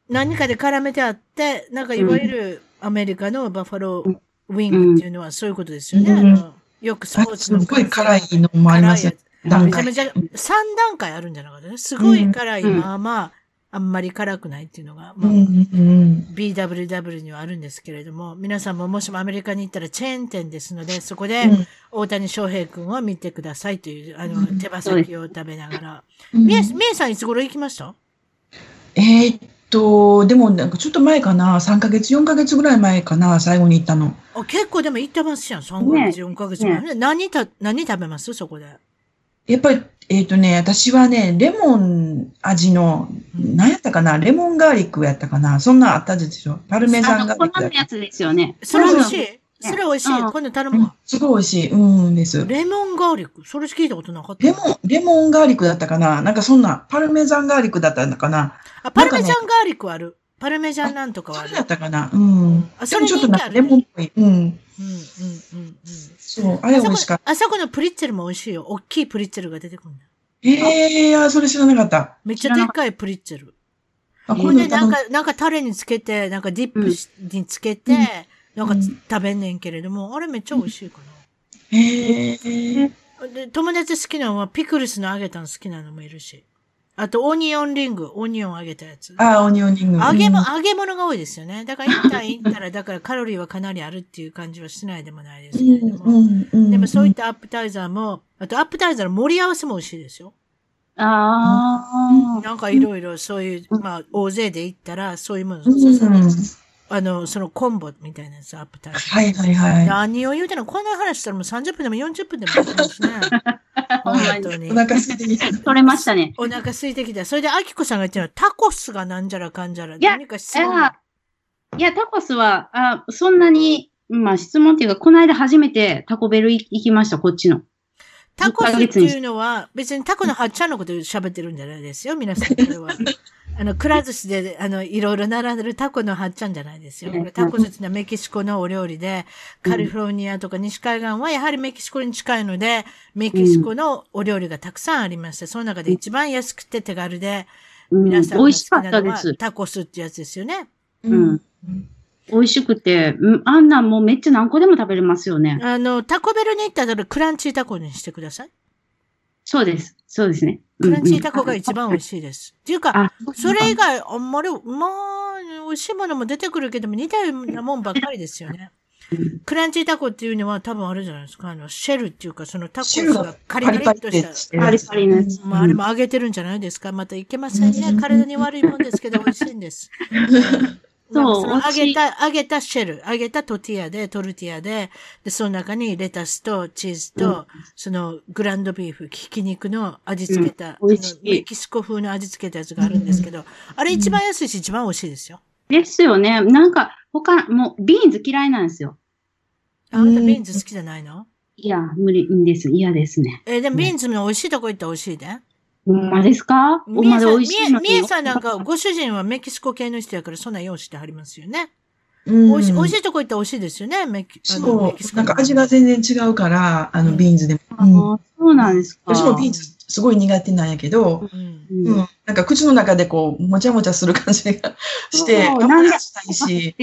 A: 何かで絡めてあって、なんかいわゆるアメリカのバッファローウィングっていうのはそういうことですよね。うん、よくスポーツの。
B: すごい辛いのもありますよ。
A: 段階。めちゃめちゃ3段階あるんじゃなかった？ね。すごい辛い、うん、まあまあ、あんまり辛くないっていうのが、まあ、うん、BWW にはあるんですけれども、皆さんももしもアメリカに行ったらチェーン店ですので、そこで大谷翔平君を見てくださいという、あの、手羽先を食べながら。みえ、みえさんいつ頃行きました？
B: えー、と、でもなんかちょっと前かな、3ヶ月、4ヶ月ぐらい前かな、最後に行ったの。
A: あ結構でも行ってますやん、3ヶ月、4ヶ月前。ね、何た、何食べます？そこで。
B: やっぱり、えっ、ー、とね、私はね、レモン味の、何やったかな、レモンガーリックやったかな、そんなあったでしょ。パルメザンガーリック。
C: のやつですよね。
A: それ美味しいそれ美味しい。今度頼むわ。
B: すごい美味しい。うんです。
A: レモンガーリックそれ聞いたことなかった？
B: レモン、レモンガーリックだったかな？なんかそんな、パルメザンガーリックだったのかな？
A: あ、パルメザンガーリックある。パルメジャンなんとかはあ
B: る。そうだったかなうん。あ、それちょっとなんかレモンっぽい。うん。うん、うん、うん。そう、あれ美味しかった。
A: あそこのプリッツェルも美味しいよ。大きいプリッツェルが出てくるんだ。
B: ええー、それ知らなかった。
A: めっちゃでっかいプリッツェル。あ、これでなんか、なんかタレにつけて、なんかディップにつけて、なんか食べんねんけれども、あれめっちゃ美味しいか
B: な。へえ。
A: で、友達好きなのはピクルスの揚げたの好きなのもいるし。あと、オニオンリング、オニオン揚げたやつ。
B: ああ、オニオンリング。
A: 揚げも、揚げ物が多いですよね。だから、一旦行ったら、だからカロリーはかなりあるっていう感じはしないでもないですけれども。でも、そういったアップタイザーも、あと、アップタイザーの盛り合わせも美味しいですよ。
C: あ
A: あ。なんかいろいろそういう、まあ、大勢で行ったら、そういうもの、あの、そのコンボみたいなやつ、アップタイザー。
B: はいはいはい。
A: 何を言うてんのこんな話したらもう30分でも40分でもいきますね。本当に。
B: お腹空いてきた。
C: 取れましたね。
A: お腹空いてきた。それで、アキコさんが言ってるのは、タコスがなんじゃらかんじゃら。
C: いや、
A: 何か
C: 質問？いや、タコスは、あそんなに、まあ質問っていうか、この間初めてタコベル行きました、こっちの。
A: タコスっていうのは、別にタコのはっちゃんのこと喋ってるんじゃないですよ、皆さん。これは。あの、くら寿司で、あの、いろいろ並んでるタコのはっちゃんじゃないですよ。タコ寿司はメキシコのお料理で、カリフォルニアとか西海岸はやはりメキシコに近いので、メキシコのお料理がたくさんありまして、その中で一番安くて手軽で、皆さんが好きなのはタコスってやつですよね。
C: うん。美味しくて、あんなんもうめっちゃ何個でも食べれますよね。
A: あの、タコベルに行ったらクランチータコにしてください。
C: そうです。そうですね。
A: クランチータコが一番美味しいです。っていうか、それ以外、あんまり、まあ、美味しいものも出てくるけども、似たようなもんばっかりですよね。クランチータコっていうのは多分あるじゃないですか。あの、シェルっていうか、そのタコがカリカリっとした。
C: カリカリのやつ。
A: まあ、あれも揚げてるんじゃないですか。またいけませんね。体に悪いもんですけど、美味しいんです。そう。揚げた、揚げたシェル、揚げたトティアで、トルティアで、で、その中にレタスとチーズと、うん、その ground beef、ひき肉の味付けた、うん、メキシコ風の味付けたやつがあるんですけど、うん、あれ一番安いし一番美味しいですよ。
C: ですよね。なんか、他、もう、ビーンズ嫌いなんですよ。
A: あんたビーンズ好きじゃないの？
C: いや、無理です。嫌ですね。
A: えー、でもビーンズの美味しいとこ行ったら美味しいで。
C: ほんまですか？
A: おまで美味しいのみえさんなんか、ご主人はメキシコ系の人やから、そんな用してはりますよね。うん、美味しい、美味しいとこ行ったら美味しいですよね、メキ
B: そう、なんか味が全然違うから、あの、ビーンズでも。
C: うん、あそうなんですか。
B: 私もビーンズすごい苦手なんやけど、うん、うん、なんか口の中でこう、もちゃもちゃする感じがして、あんまりしたいし。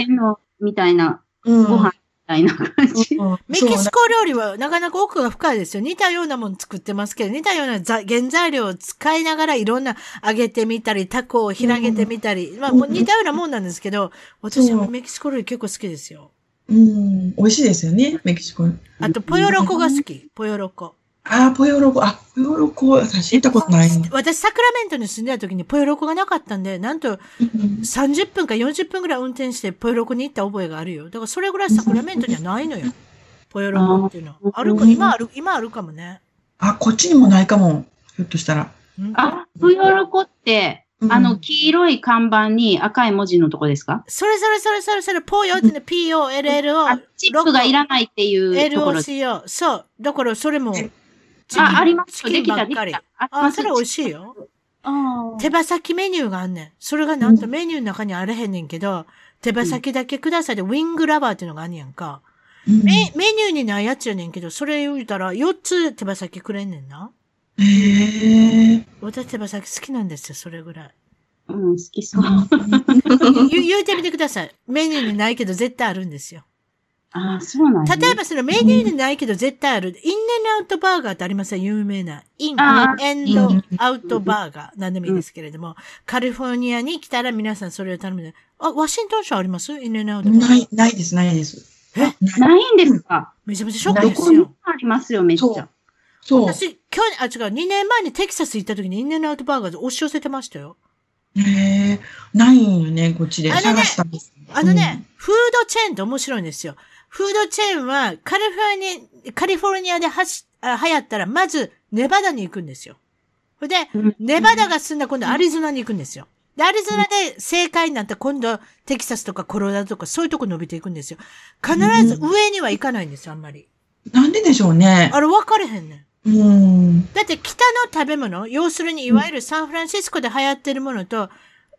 C: みたいな、ご飯たいな感じ。
A: メキシコ料理はなかなか奥が深いですよ。似たようなもの作ってますけど、似たような原材料を使いながらいろんな揚げてみたり、タコを広げてみたり、うん、まあもう似たようなもんなんですけど、私はメキシコ料理結構好きですよ。
B: うん、美味しいですよね、メキシコ。
A: あと、ポヨロコが好き、ポヨロコ。
B: ああ、ポヨロコ、あ、ポヨロコ、私行ったことない。
A: 私、サクラメントに住んでた時にポヨロコがなかったんで、なんと、30分か40分ぐらい運転してポヨロコに行った覚えがあるよ。だからそれぐらいサクラメントにはないのよ。ポヨロコっていうのは。あるか、今ある、今あるかもね。
B: あ、こっちにもないかも。ひょっとしたら。
C: あ、ポヨロコって、あの、黄色い看板に赤い文字のとこですか？
A: それそれそれそれそれ、ポヨってね、POLLO。
C: チップがいらないっていうところ。
A: LOCO。そう。だからそれも、
C: あ、あります。
A: チキンばっかり。あ、それ美味しいよ。手羽先メニューがあんねん。それがなんとメニューの中にあれへんねんけど、手羽先だけくださいで、ウィングラバーっていうのがあんねやんか。メメニューにないやつやねんけど、それ言うたら4つ手羽先くれんねんな。
B: へえ。
A: 私手羽先好きなんですよ、それぐらい。
C: うん、好きそう。
A: 言言うてみてください。メニューにないけど絶対あるんですよ。
C: ああ、そうなん
A: 例えばそのメニューにないけど絶対ある、インエンアウトバーガーってありません？有名な。インエンドアウトバーガー。なんでもいいですけれども、カリフォルニアに来たら皆さんそれを頼むで。あ、ワシントン州あります？インエンアウトバーガー。
B: ない、ないです、ないです。
C: え？ないんですか？
A: めちゃめちゃショックですよ。
C: ありますよ、めっちゃ。
A: そう。私、去年、あ、違う、2年前にテキサス行った時にインエンアウトバーガーで押し寄せてましたよ。
B: へえ、ないんよね、こっちで。探したんです。
A: あのね、フードチェーンって面白いんですよ。フードチェーンはカリフォルニア、カリフォルニアではし、あ流行ったら、まず、ネバダに行くんですよ。で、ネバダが済んだ今度アリゾナに行くんですよ。で、アリゾナで正解になった今度、テキサスとかコロラドとかそういうとこ伸びていくんですよ。必ず上には行かないんですよ、あんまり。
B: なんででしょうね。
A: あれ分かれへんね
B: ん。うん。
A: だって北の食べ物、要するにいわゆるサンフランシスコで流行ってるものと、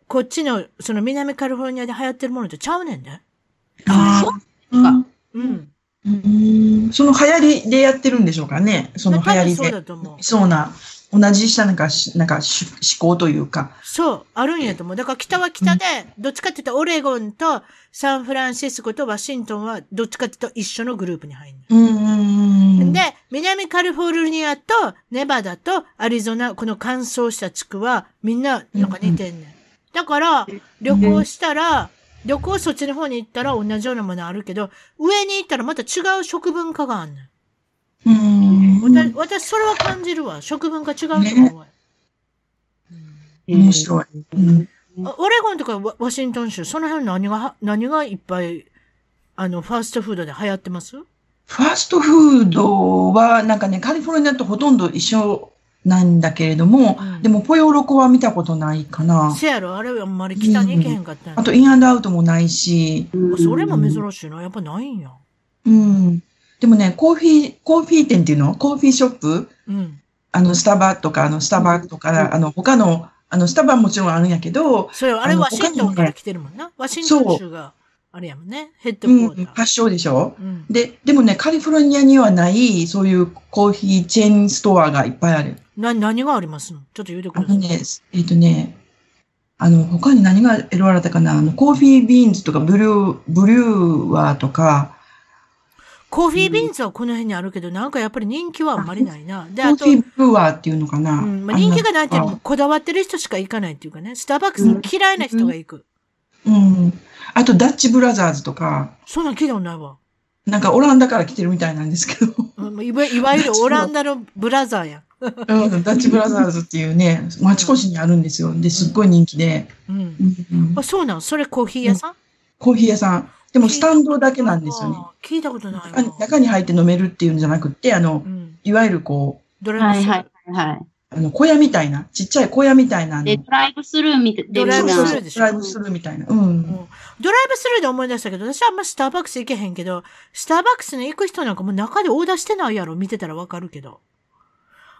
A: こっちの、その南カリフォルニアで流行ってるものとちゃうねんね。
B: ああ。
A: うん。
B: うんその流行りでやってるんでしょうかね。その流行りで。
A: そうだと思
B: う。そうな。同じしたなんか、なんか思考というか。
A: そう、あるんやと思う。だから北は北で、どっちかって言ったらオレゴンとサンフランシスコとワシントンはどっちかって言ったら一緒のグループに入る。うんで、南カリフォルニアとネバダとアリゾナ、この乾燥した地区はみんななんか似てんねん。だから、旅行したら、旅行そっちの方に行ったら同じようなものあるけど、上に行ったらまた違う食文化があんねん。うん。私、私それは感じるわ。食文化違うと思うわ。
B: ね、面白い。うん。
A: オレゴンとかワシントン州、その辺何が、何がいっぱい、あの、ファーストフードで流行ってます？
B: ファーストフードは、なんかね、カリフォルニアとほとんど一緒なんだけれども、うん、でも、ポヨロコは見たことないかな。
A: せやろ、あれはあんまり北に行けへんかった、
B: うん、あと、インアンドアウトもないし。
A: うん、それも珍しいな。やっぱないんや。
B: うん。でもね、コーヒー、コーヒー店っていうの？コーヒーショップ、うん、あの、スタバとか、あの、スタバとか、うん、あの、他の、あの、スタバもちろんあるんやけど。
A: そうよ、あれワシントンから来てるもんな。ワシントン州が、あれやもんね。ヘッドコーター。うん、
B: 発祥でしょ、うん、で、でもね、カリフォルニアにはない、そういうコーヒーチェーンストアがいっぱいある。
A: な、何がありますの？ちょっと言うてくだ
B: さい。ね、えっ、ー、とね、あの、他に何が選ばれたかな？あの、コーヒービーンズとか、ブリュー、ブリューワーとか、
A: コーヒービーンズはこの辺にあるけど、なんかやっぱり人気はあんまりないな。
B: で、あと。コーヒーブワーっていうのかな？う
A: ん。まあ、人気がないっていうのも、こだわってる人しか行かないっていうかね。スターバックス嫌いな人が行く。
B: うん。うん、あと、ダッチブラザーズとか。
A: そんなん聞いたことないわ。
B: なんかオランダから来てるみたいなんですけど。
A: うん、いわいわゆるオランダのブラザーや。
B: うん、ダッチブラザーズっていうね、あちこちにあるんですよ。で、すっごい人気で。うん。
A: うんあそうなのそれコーヒー屋さん、
B: コーヒー屋さん。でもスタンドだけなんですよね。
A: 聞いたことない
B: 中に入って飲めるっていうんじゃなくて、あの、うん、いわゆるこ
C: う、ドライブスルー。はいはい。
B: あの、小屋みたいな、ちっちゃい小屋みたいな。
C: で、ドライブスルーみたいな。ドライブスル
B: ーでしょ？ドライブスルーみたいな。うん。うん、ドライ
A: ブスルーで思い出したけど、私はあんまスターバックス行けへんけど、スターバックスに行く人なんかもう中でオーダーしてないやろ、見てたらわかるけど。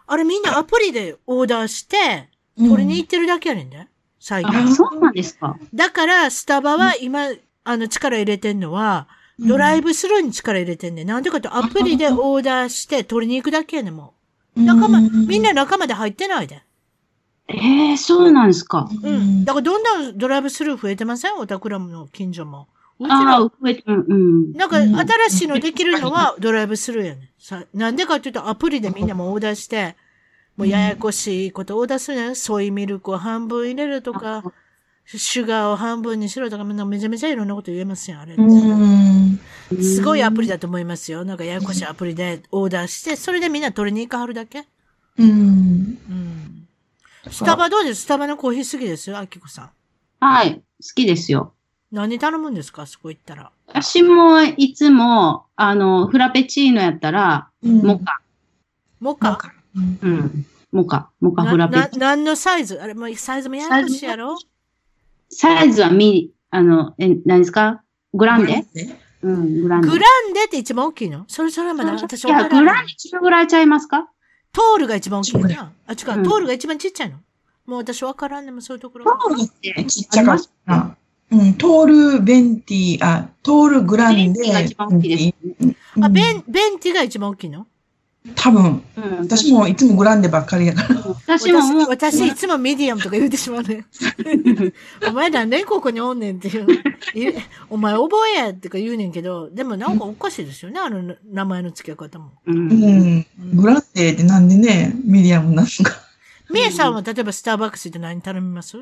A: あれみんなアプリでオーダーして、取りに行ってるだけやねんね。最近。
C: あ、そうなんですか。
A: だから、スタバは今、あの、力入れてんのは、ドライブスルーに力入れてんね、ん。なんでかとアプリでオーダーして取りに行くだけやねん、もう。仲間、みんな仲間で入ってないで。
C: ええー、そうなんですか。
A: うん。だからどんどんドライブスルー増えてません？オタクラムの近所も。
C: ああ、増えて、うん、うん。
A: なんか新しいのできるのはドライブスルーやねん。さなんでかっていうとアプリでみんなもオーダーして、もうややこしいことオーダーするねん。ソイミルクを半分入れるとか。シュガーを半分にしろとか、めちゃめちゃいろんなこと言えますよ、あれ。すごいアプリだと思いますよ。なんかややこしいアプリでオーダーして、それでみんな取りに行かはるだけ？うん。うん。スタバどうです？スタバのコーヒー好きです？よ、あきこさん。
C: はい、好きですよ。
A: 何頼むんですか？そこ行ったら。
C: 私もいつも、あの、フラペチーノやったら、うん、モカ。
A: モカ？
C: うん。モカ。モカフラペチーノ。
A: 何のサイズ？あれ、もうサイズもややこしいやろ？
C: サイズはミあの、え、何ですか？グランデ？
A: うん、グランデ。グランデって一番大きいの？それ、それはまだ私
C: いや、グランデ中ぐらいちゃいますか？
A: トールが一番大きいな。あ、違う、トールが一番ちっちゃいの？もう私わからんでもそういうところ。
B: トールってちっちゃかった。うん、トール、ベンティ、あ、トール、グランデ。ベンティが一番大きいです。
A: あ、ベン、ベンティが一番大きいの？
B: 多分、うん、私もいつもグランデばっかりやから。
A: 私も私、私いつもミディアムとか言うてしまうね。お前なんでここにおんねんっていう。お前覚えやってか言うねんけど、でもなんかおかしいですよね、あの名前の付け方も。
B: うん。うん、グランデってなんでね、ミディアムなのか。
A: みえさんは例えばスターバックスって何頼みます？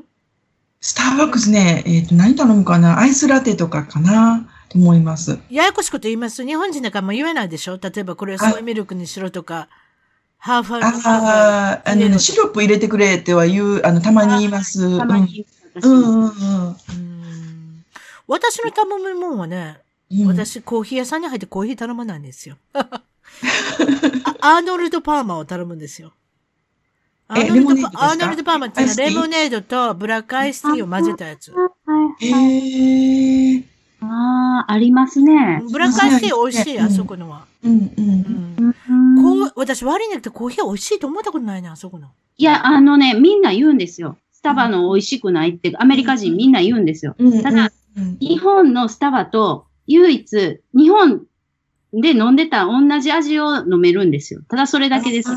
B: スターバックスね、えっ、ー、と、何頼むかな？アイスラテとかかな？と思います。
A: ややこしいこと言います日本人だからも言えないでしょ？例えばこれソイミルクにしろとか、ハーファー
B: ああ、あの、シロップ入れてくれっては言う、あの、たまに言います。たまに言う。うんうんうん。
A: 私の頼むもんはね、うん、私コーヒー屋さんに入ってコーヒー頼まないんですよ。アーノルド・パーマを頼むんですよ。アーノルド・アーノルドパーマってレモネードとブラックアイスティーを混ぜたやつ。へ
C: ー。ああ、ありますね。
A: ブラックアイスティー美味しい、あそこのは。うんうん。こう、私悪いんだけどコーヒー美味しいと思ったことないな、あそこの。
C: いや、あのね、みんな言うんですよ。スタバの美味しくないって、アメリカ人みんな言うんですよ。ただ、日本のスタバと唯一、日本で飲んでた同じ味を飲めるんですよ。ただそれだけです。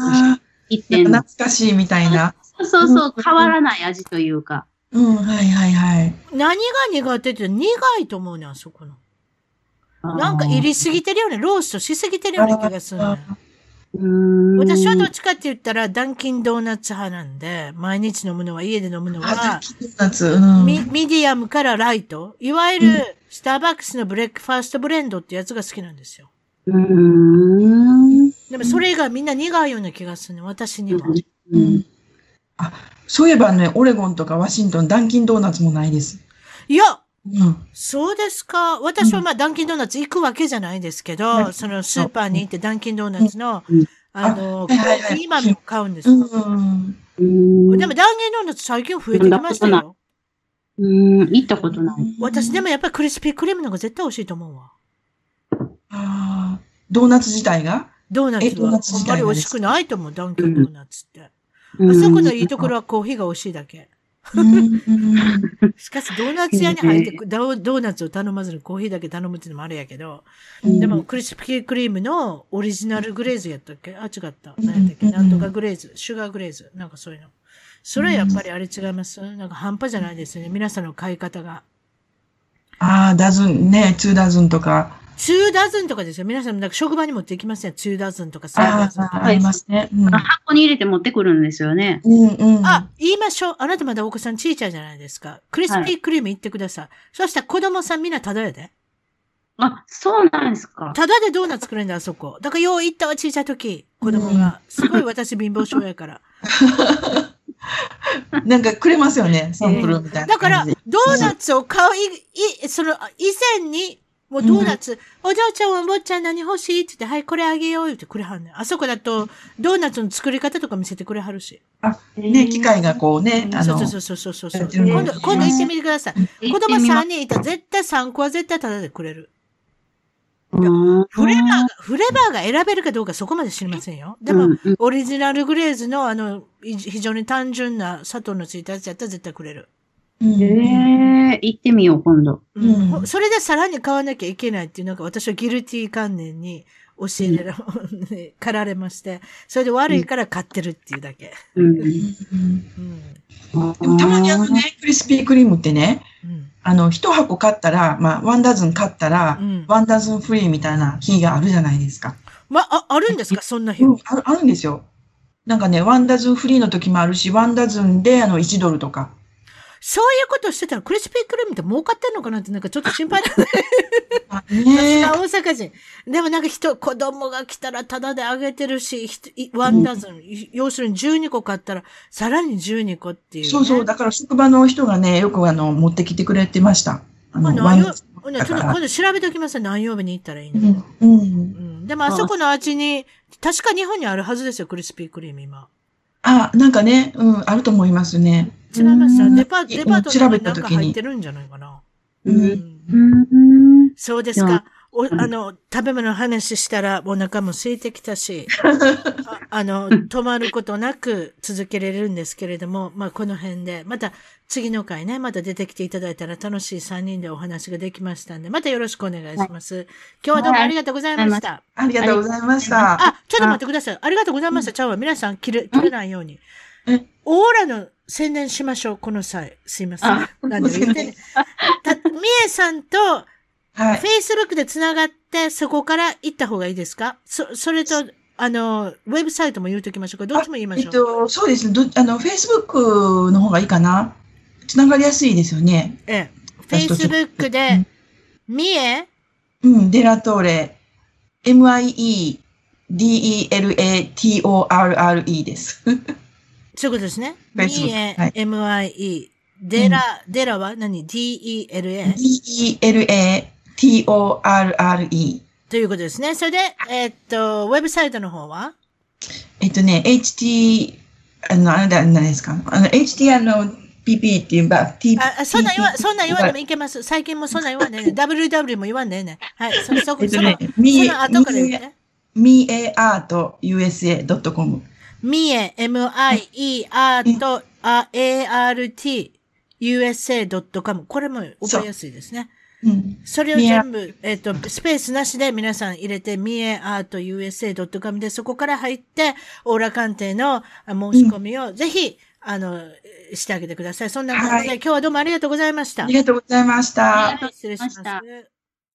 B: 懐かしいみたいな。
C: そうそうそう、変わらない味というか。
B: うん、はいはいはい。
A: 何が苦手って苦いと思うね、あそこの。なんか煎りすぎてるよね。ローストしすぎてるような気がするね。私はどっちかって言ったら、ダンキンドーナツ派なんで、毎日飲むのは、家で飲むのは、ミミディアムからライト。いわゆる、スターバックスの Breakfast Blend ってやつが好きなんですよ。でもそれがみんな苦いような気がするね、私には。うん、
B: あ、そういえばね、オレゴンとかワシントン、ダンキンドーナツもないです。
A: いや、うん、そうですか。私はまあ、ダンキンドーナツ行くわけじゃないですけど、そのスーパーに行ってダンキンドーナツの、あの、コーヒー豆を買うんです。でも、ダンキンドーナツ最近増えてきましたよ。
C: うん、行ったことない。
A: 私でもやっぱりクリスピークリームの方が絶対美味しいと思うわ。
B: ああ、ドーナツ自体が？
A: ドーナツはあんまり美味しくないと思う、ダンキンドーナツって。あそこのいいところはコーヒーが美味しいだけ。しかし、ドーナツ屋に入ってドーナツを頼まずにコーヒーだけ頼むっていうのもあるやけど、でも、クリスピークリームのオリジナルグレーズやったっけ？あ、違った。何やったっけ？なんとかグレーズ、シュガーグレーズ。なんかそういうの。それはやっぱりあれ違います？なんか半端じゃないですよね。皆さんの買い方が。
B: ああ、ダズンね、ツーダズンとか。
A: 2ダズンとかですよ。皆さん、なんか職場に持っていきますね。2ダズンとか3ダズンとか。
B: ありますね、
C: うん。箱に入れて持ってくるんですよね。
B: うんうん。
A: あ、言いましょう。あなたまだお子さんちいちゃいじゃないですか。クリスピークリーム言ってください。はい、そしたら子供さんみんなただやで。
C: あ、そうなんですか。
A: ただでドーナツ作れんだ、あそこ。だからよう行ったわ、小さい時。子供が。すごい私貧乏症やから。
B: なんかくれますよね、サンプルみたいな、
A: だから、ドーナツを買うい、い、その、以前に、もうドーナツ、うん、お嬢ちゃんお坊ちゃん何欲しい？って言って、はい、これあげようってくれはんねん。あそこだと、ドーナツの作り方とか見せてくれはるし。
B: あ、ね、機械がこうね、
A: あの。そうそうそうそうそう。今度、今度行ってみてください。子供3人いたら絶対3個は絶対タダでくれる。フレバーが、フレバーが選べるかどうかそこまで知りませんよ。でも、オリジナルグレーズのあの、非常に単純な砂糖のついたやつやったら絶対くれる。
C: ええー、行ってみよう、今度。
A: うん。それでさらに買わなきゃいけないっていうのが私はギルティー観念に教えられ、うん、かられまして、それで悪いから買ってるっていうだけ。うん。うん、
B: でもたまにあのね、クリスピークリームってね、うん、あの、一箱買ったら、まあ、ワンダズン買ったら、うん、ワンダズンフリーみたいな日があるじゃないですか。
A: まあ、あるんですか？そんな日、
B: うん、あ。あるんですよ。なんかね、ワンダズンフリーの時もあるし、ワンダズンであの1ドルとか。
A: そういうことしてたらクリスピークルームって儲かってんのかなってなんかちょっと心配だね。さすが大阪人。でもなんか人、子供が来たらタダであげてるし、ワンダズン、うん、要するに12個買ったらさらに12個っていう、ね、
B: そうそう。だから職場の人がね、よくあの、持ってきてくれてました。あの、
A: ワンダズン。今度調べておきます何曜日に行ったらいいの、うん、うん、でもあそこの味に、確か日本にあるはずですよ、クリスピークリーム今。
B: あ、なんかね、うん、あると思いますね。
A: 違いますよ。デパデパートの中になんか入ってるんじゃないかな。うん。そうですか。お、あの、食べ物の話したらお腹も空いてきたし、あの、止まることなく続けれるんですけれども、まあ、この辺で、また次の回ね、また出てきていただいたら楽しい3人でお話ができましたんで、またよろしくお願いします。今日はどうもありがとうございました。
B: ありがとうございました。
A: あ、ちょっと待ってください。ありがとうございました。ちゃうわ。皆さん切れ、切れないように。オーラの宣伝しましょう、この際。すいません。何で言ってね。た、みえさんと、はい。Facebook で繋がって、そこから行った方がいいですか？そ、それと、あの、ウェブサイトも言うときましょうか？どっちも言いましょう。えっ
B: と、そうですね。どあの、Facebook の方がいいかな？繋がりやすいですよね。
A: ええ。Facebook で、みえ
B: うん、デラトーレ、MIE、D-E-L-A-T-O-R-R-E です。
A: そういうことですね。D-A-M-I-E。デラ、デラは何 ?D-E-L-A。
B: D-E-L-A-T-O-R-R-E。
A: ということですね。それで、えー、っと、ウェブサイトの方は？
B: えっとね、HT、あの、あれだ、何ですか？あの、HT あの、PP っていうば、
A: T、あ、そんな言わ、そんな言わんでもいけます。最近もそんな言わんでね。WW も言わんでね。はい、そ、そ、こ、えっとね、その、その後から言ってね。
B: meartusa.com
A: みえ、m-i-e, art, a-r-t, usa.com。これも覚えやすいですね。うん、それを全部、えっ、ー、と、スペースなしで皆さん入れて、みえアート USA.com でそこから入って、オーラ鑑定の申し込みをぜひ、あの、してあげてください。そんな感じで、はい、今日はどうもありがとうございました。あ
B: りがとうございました。
C: 失礼します。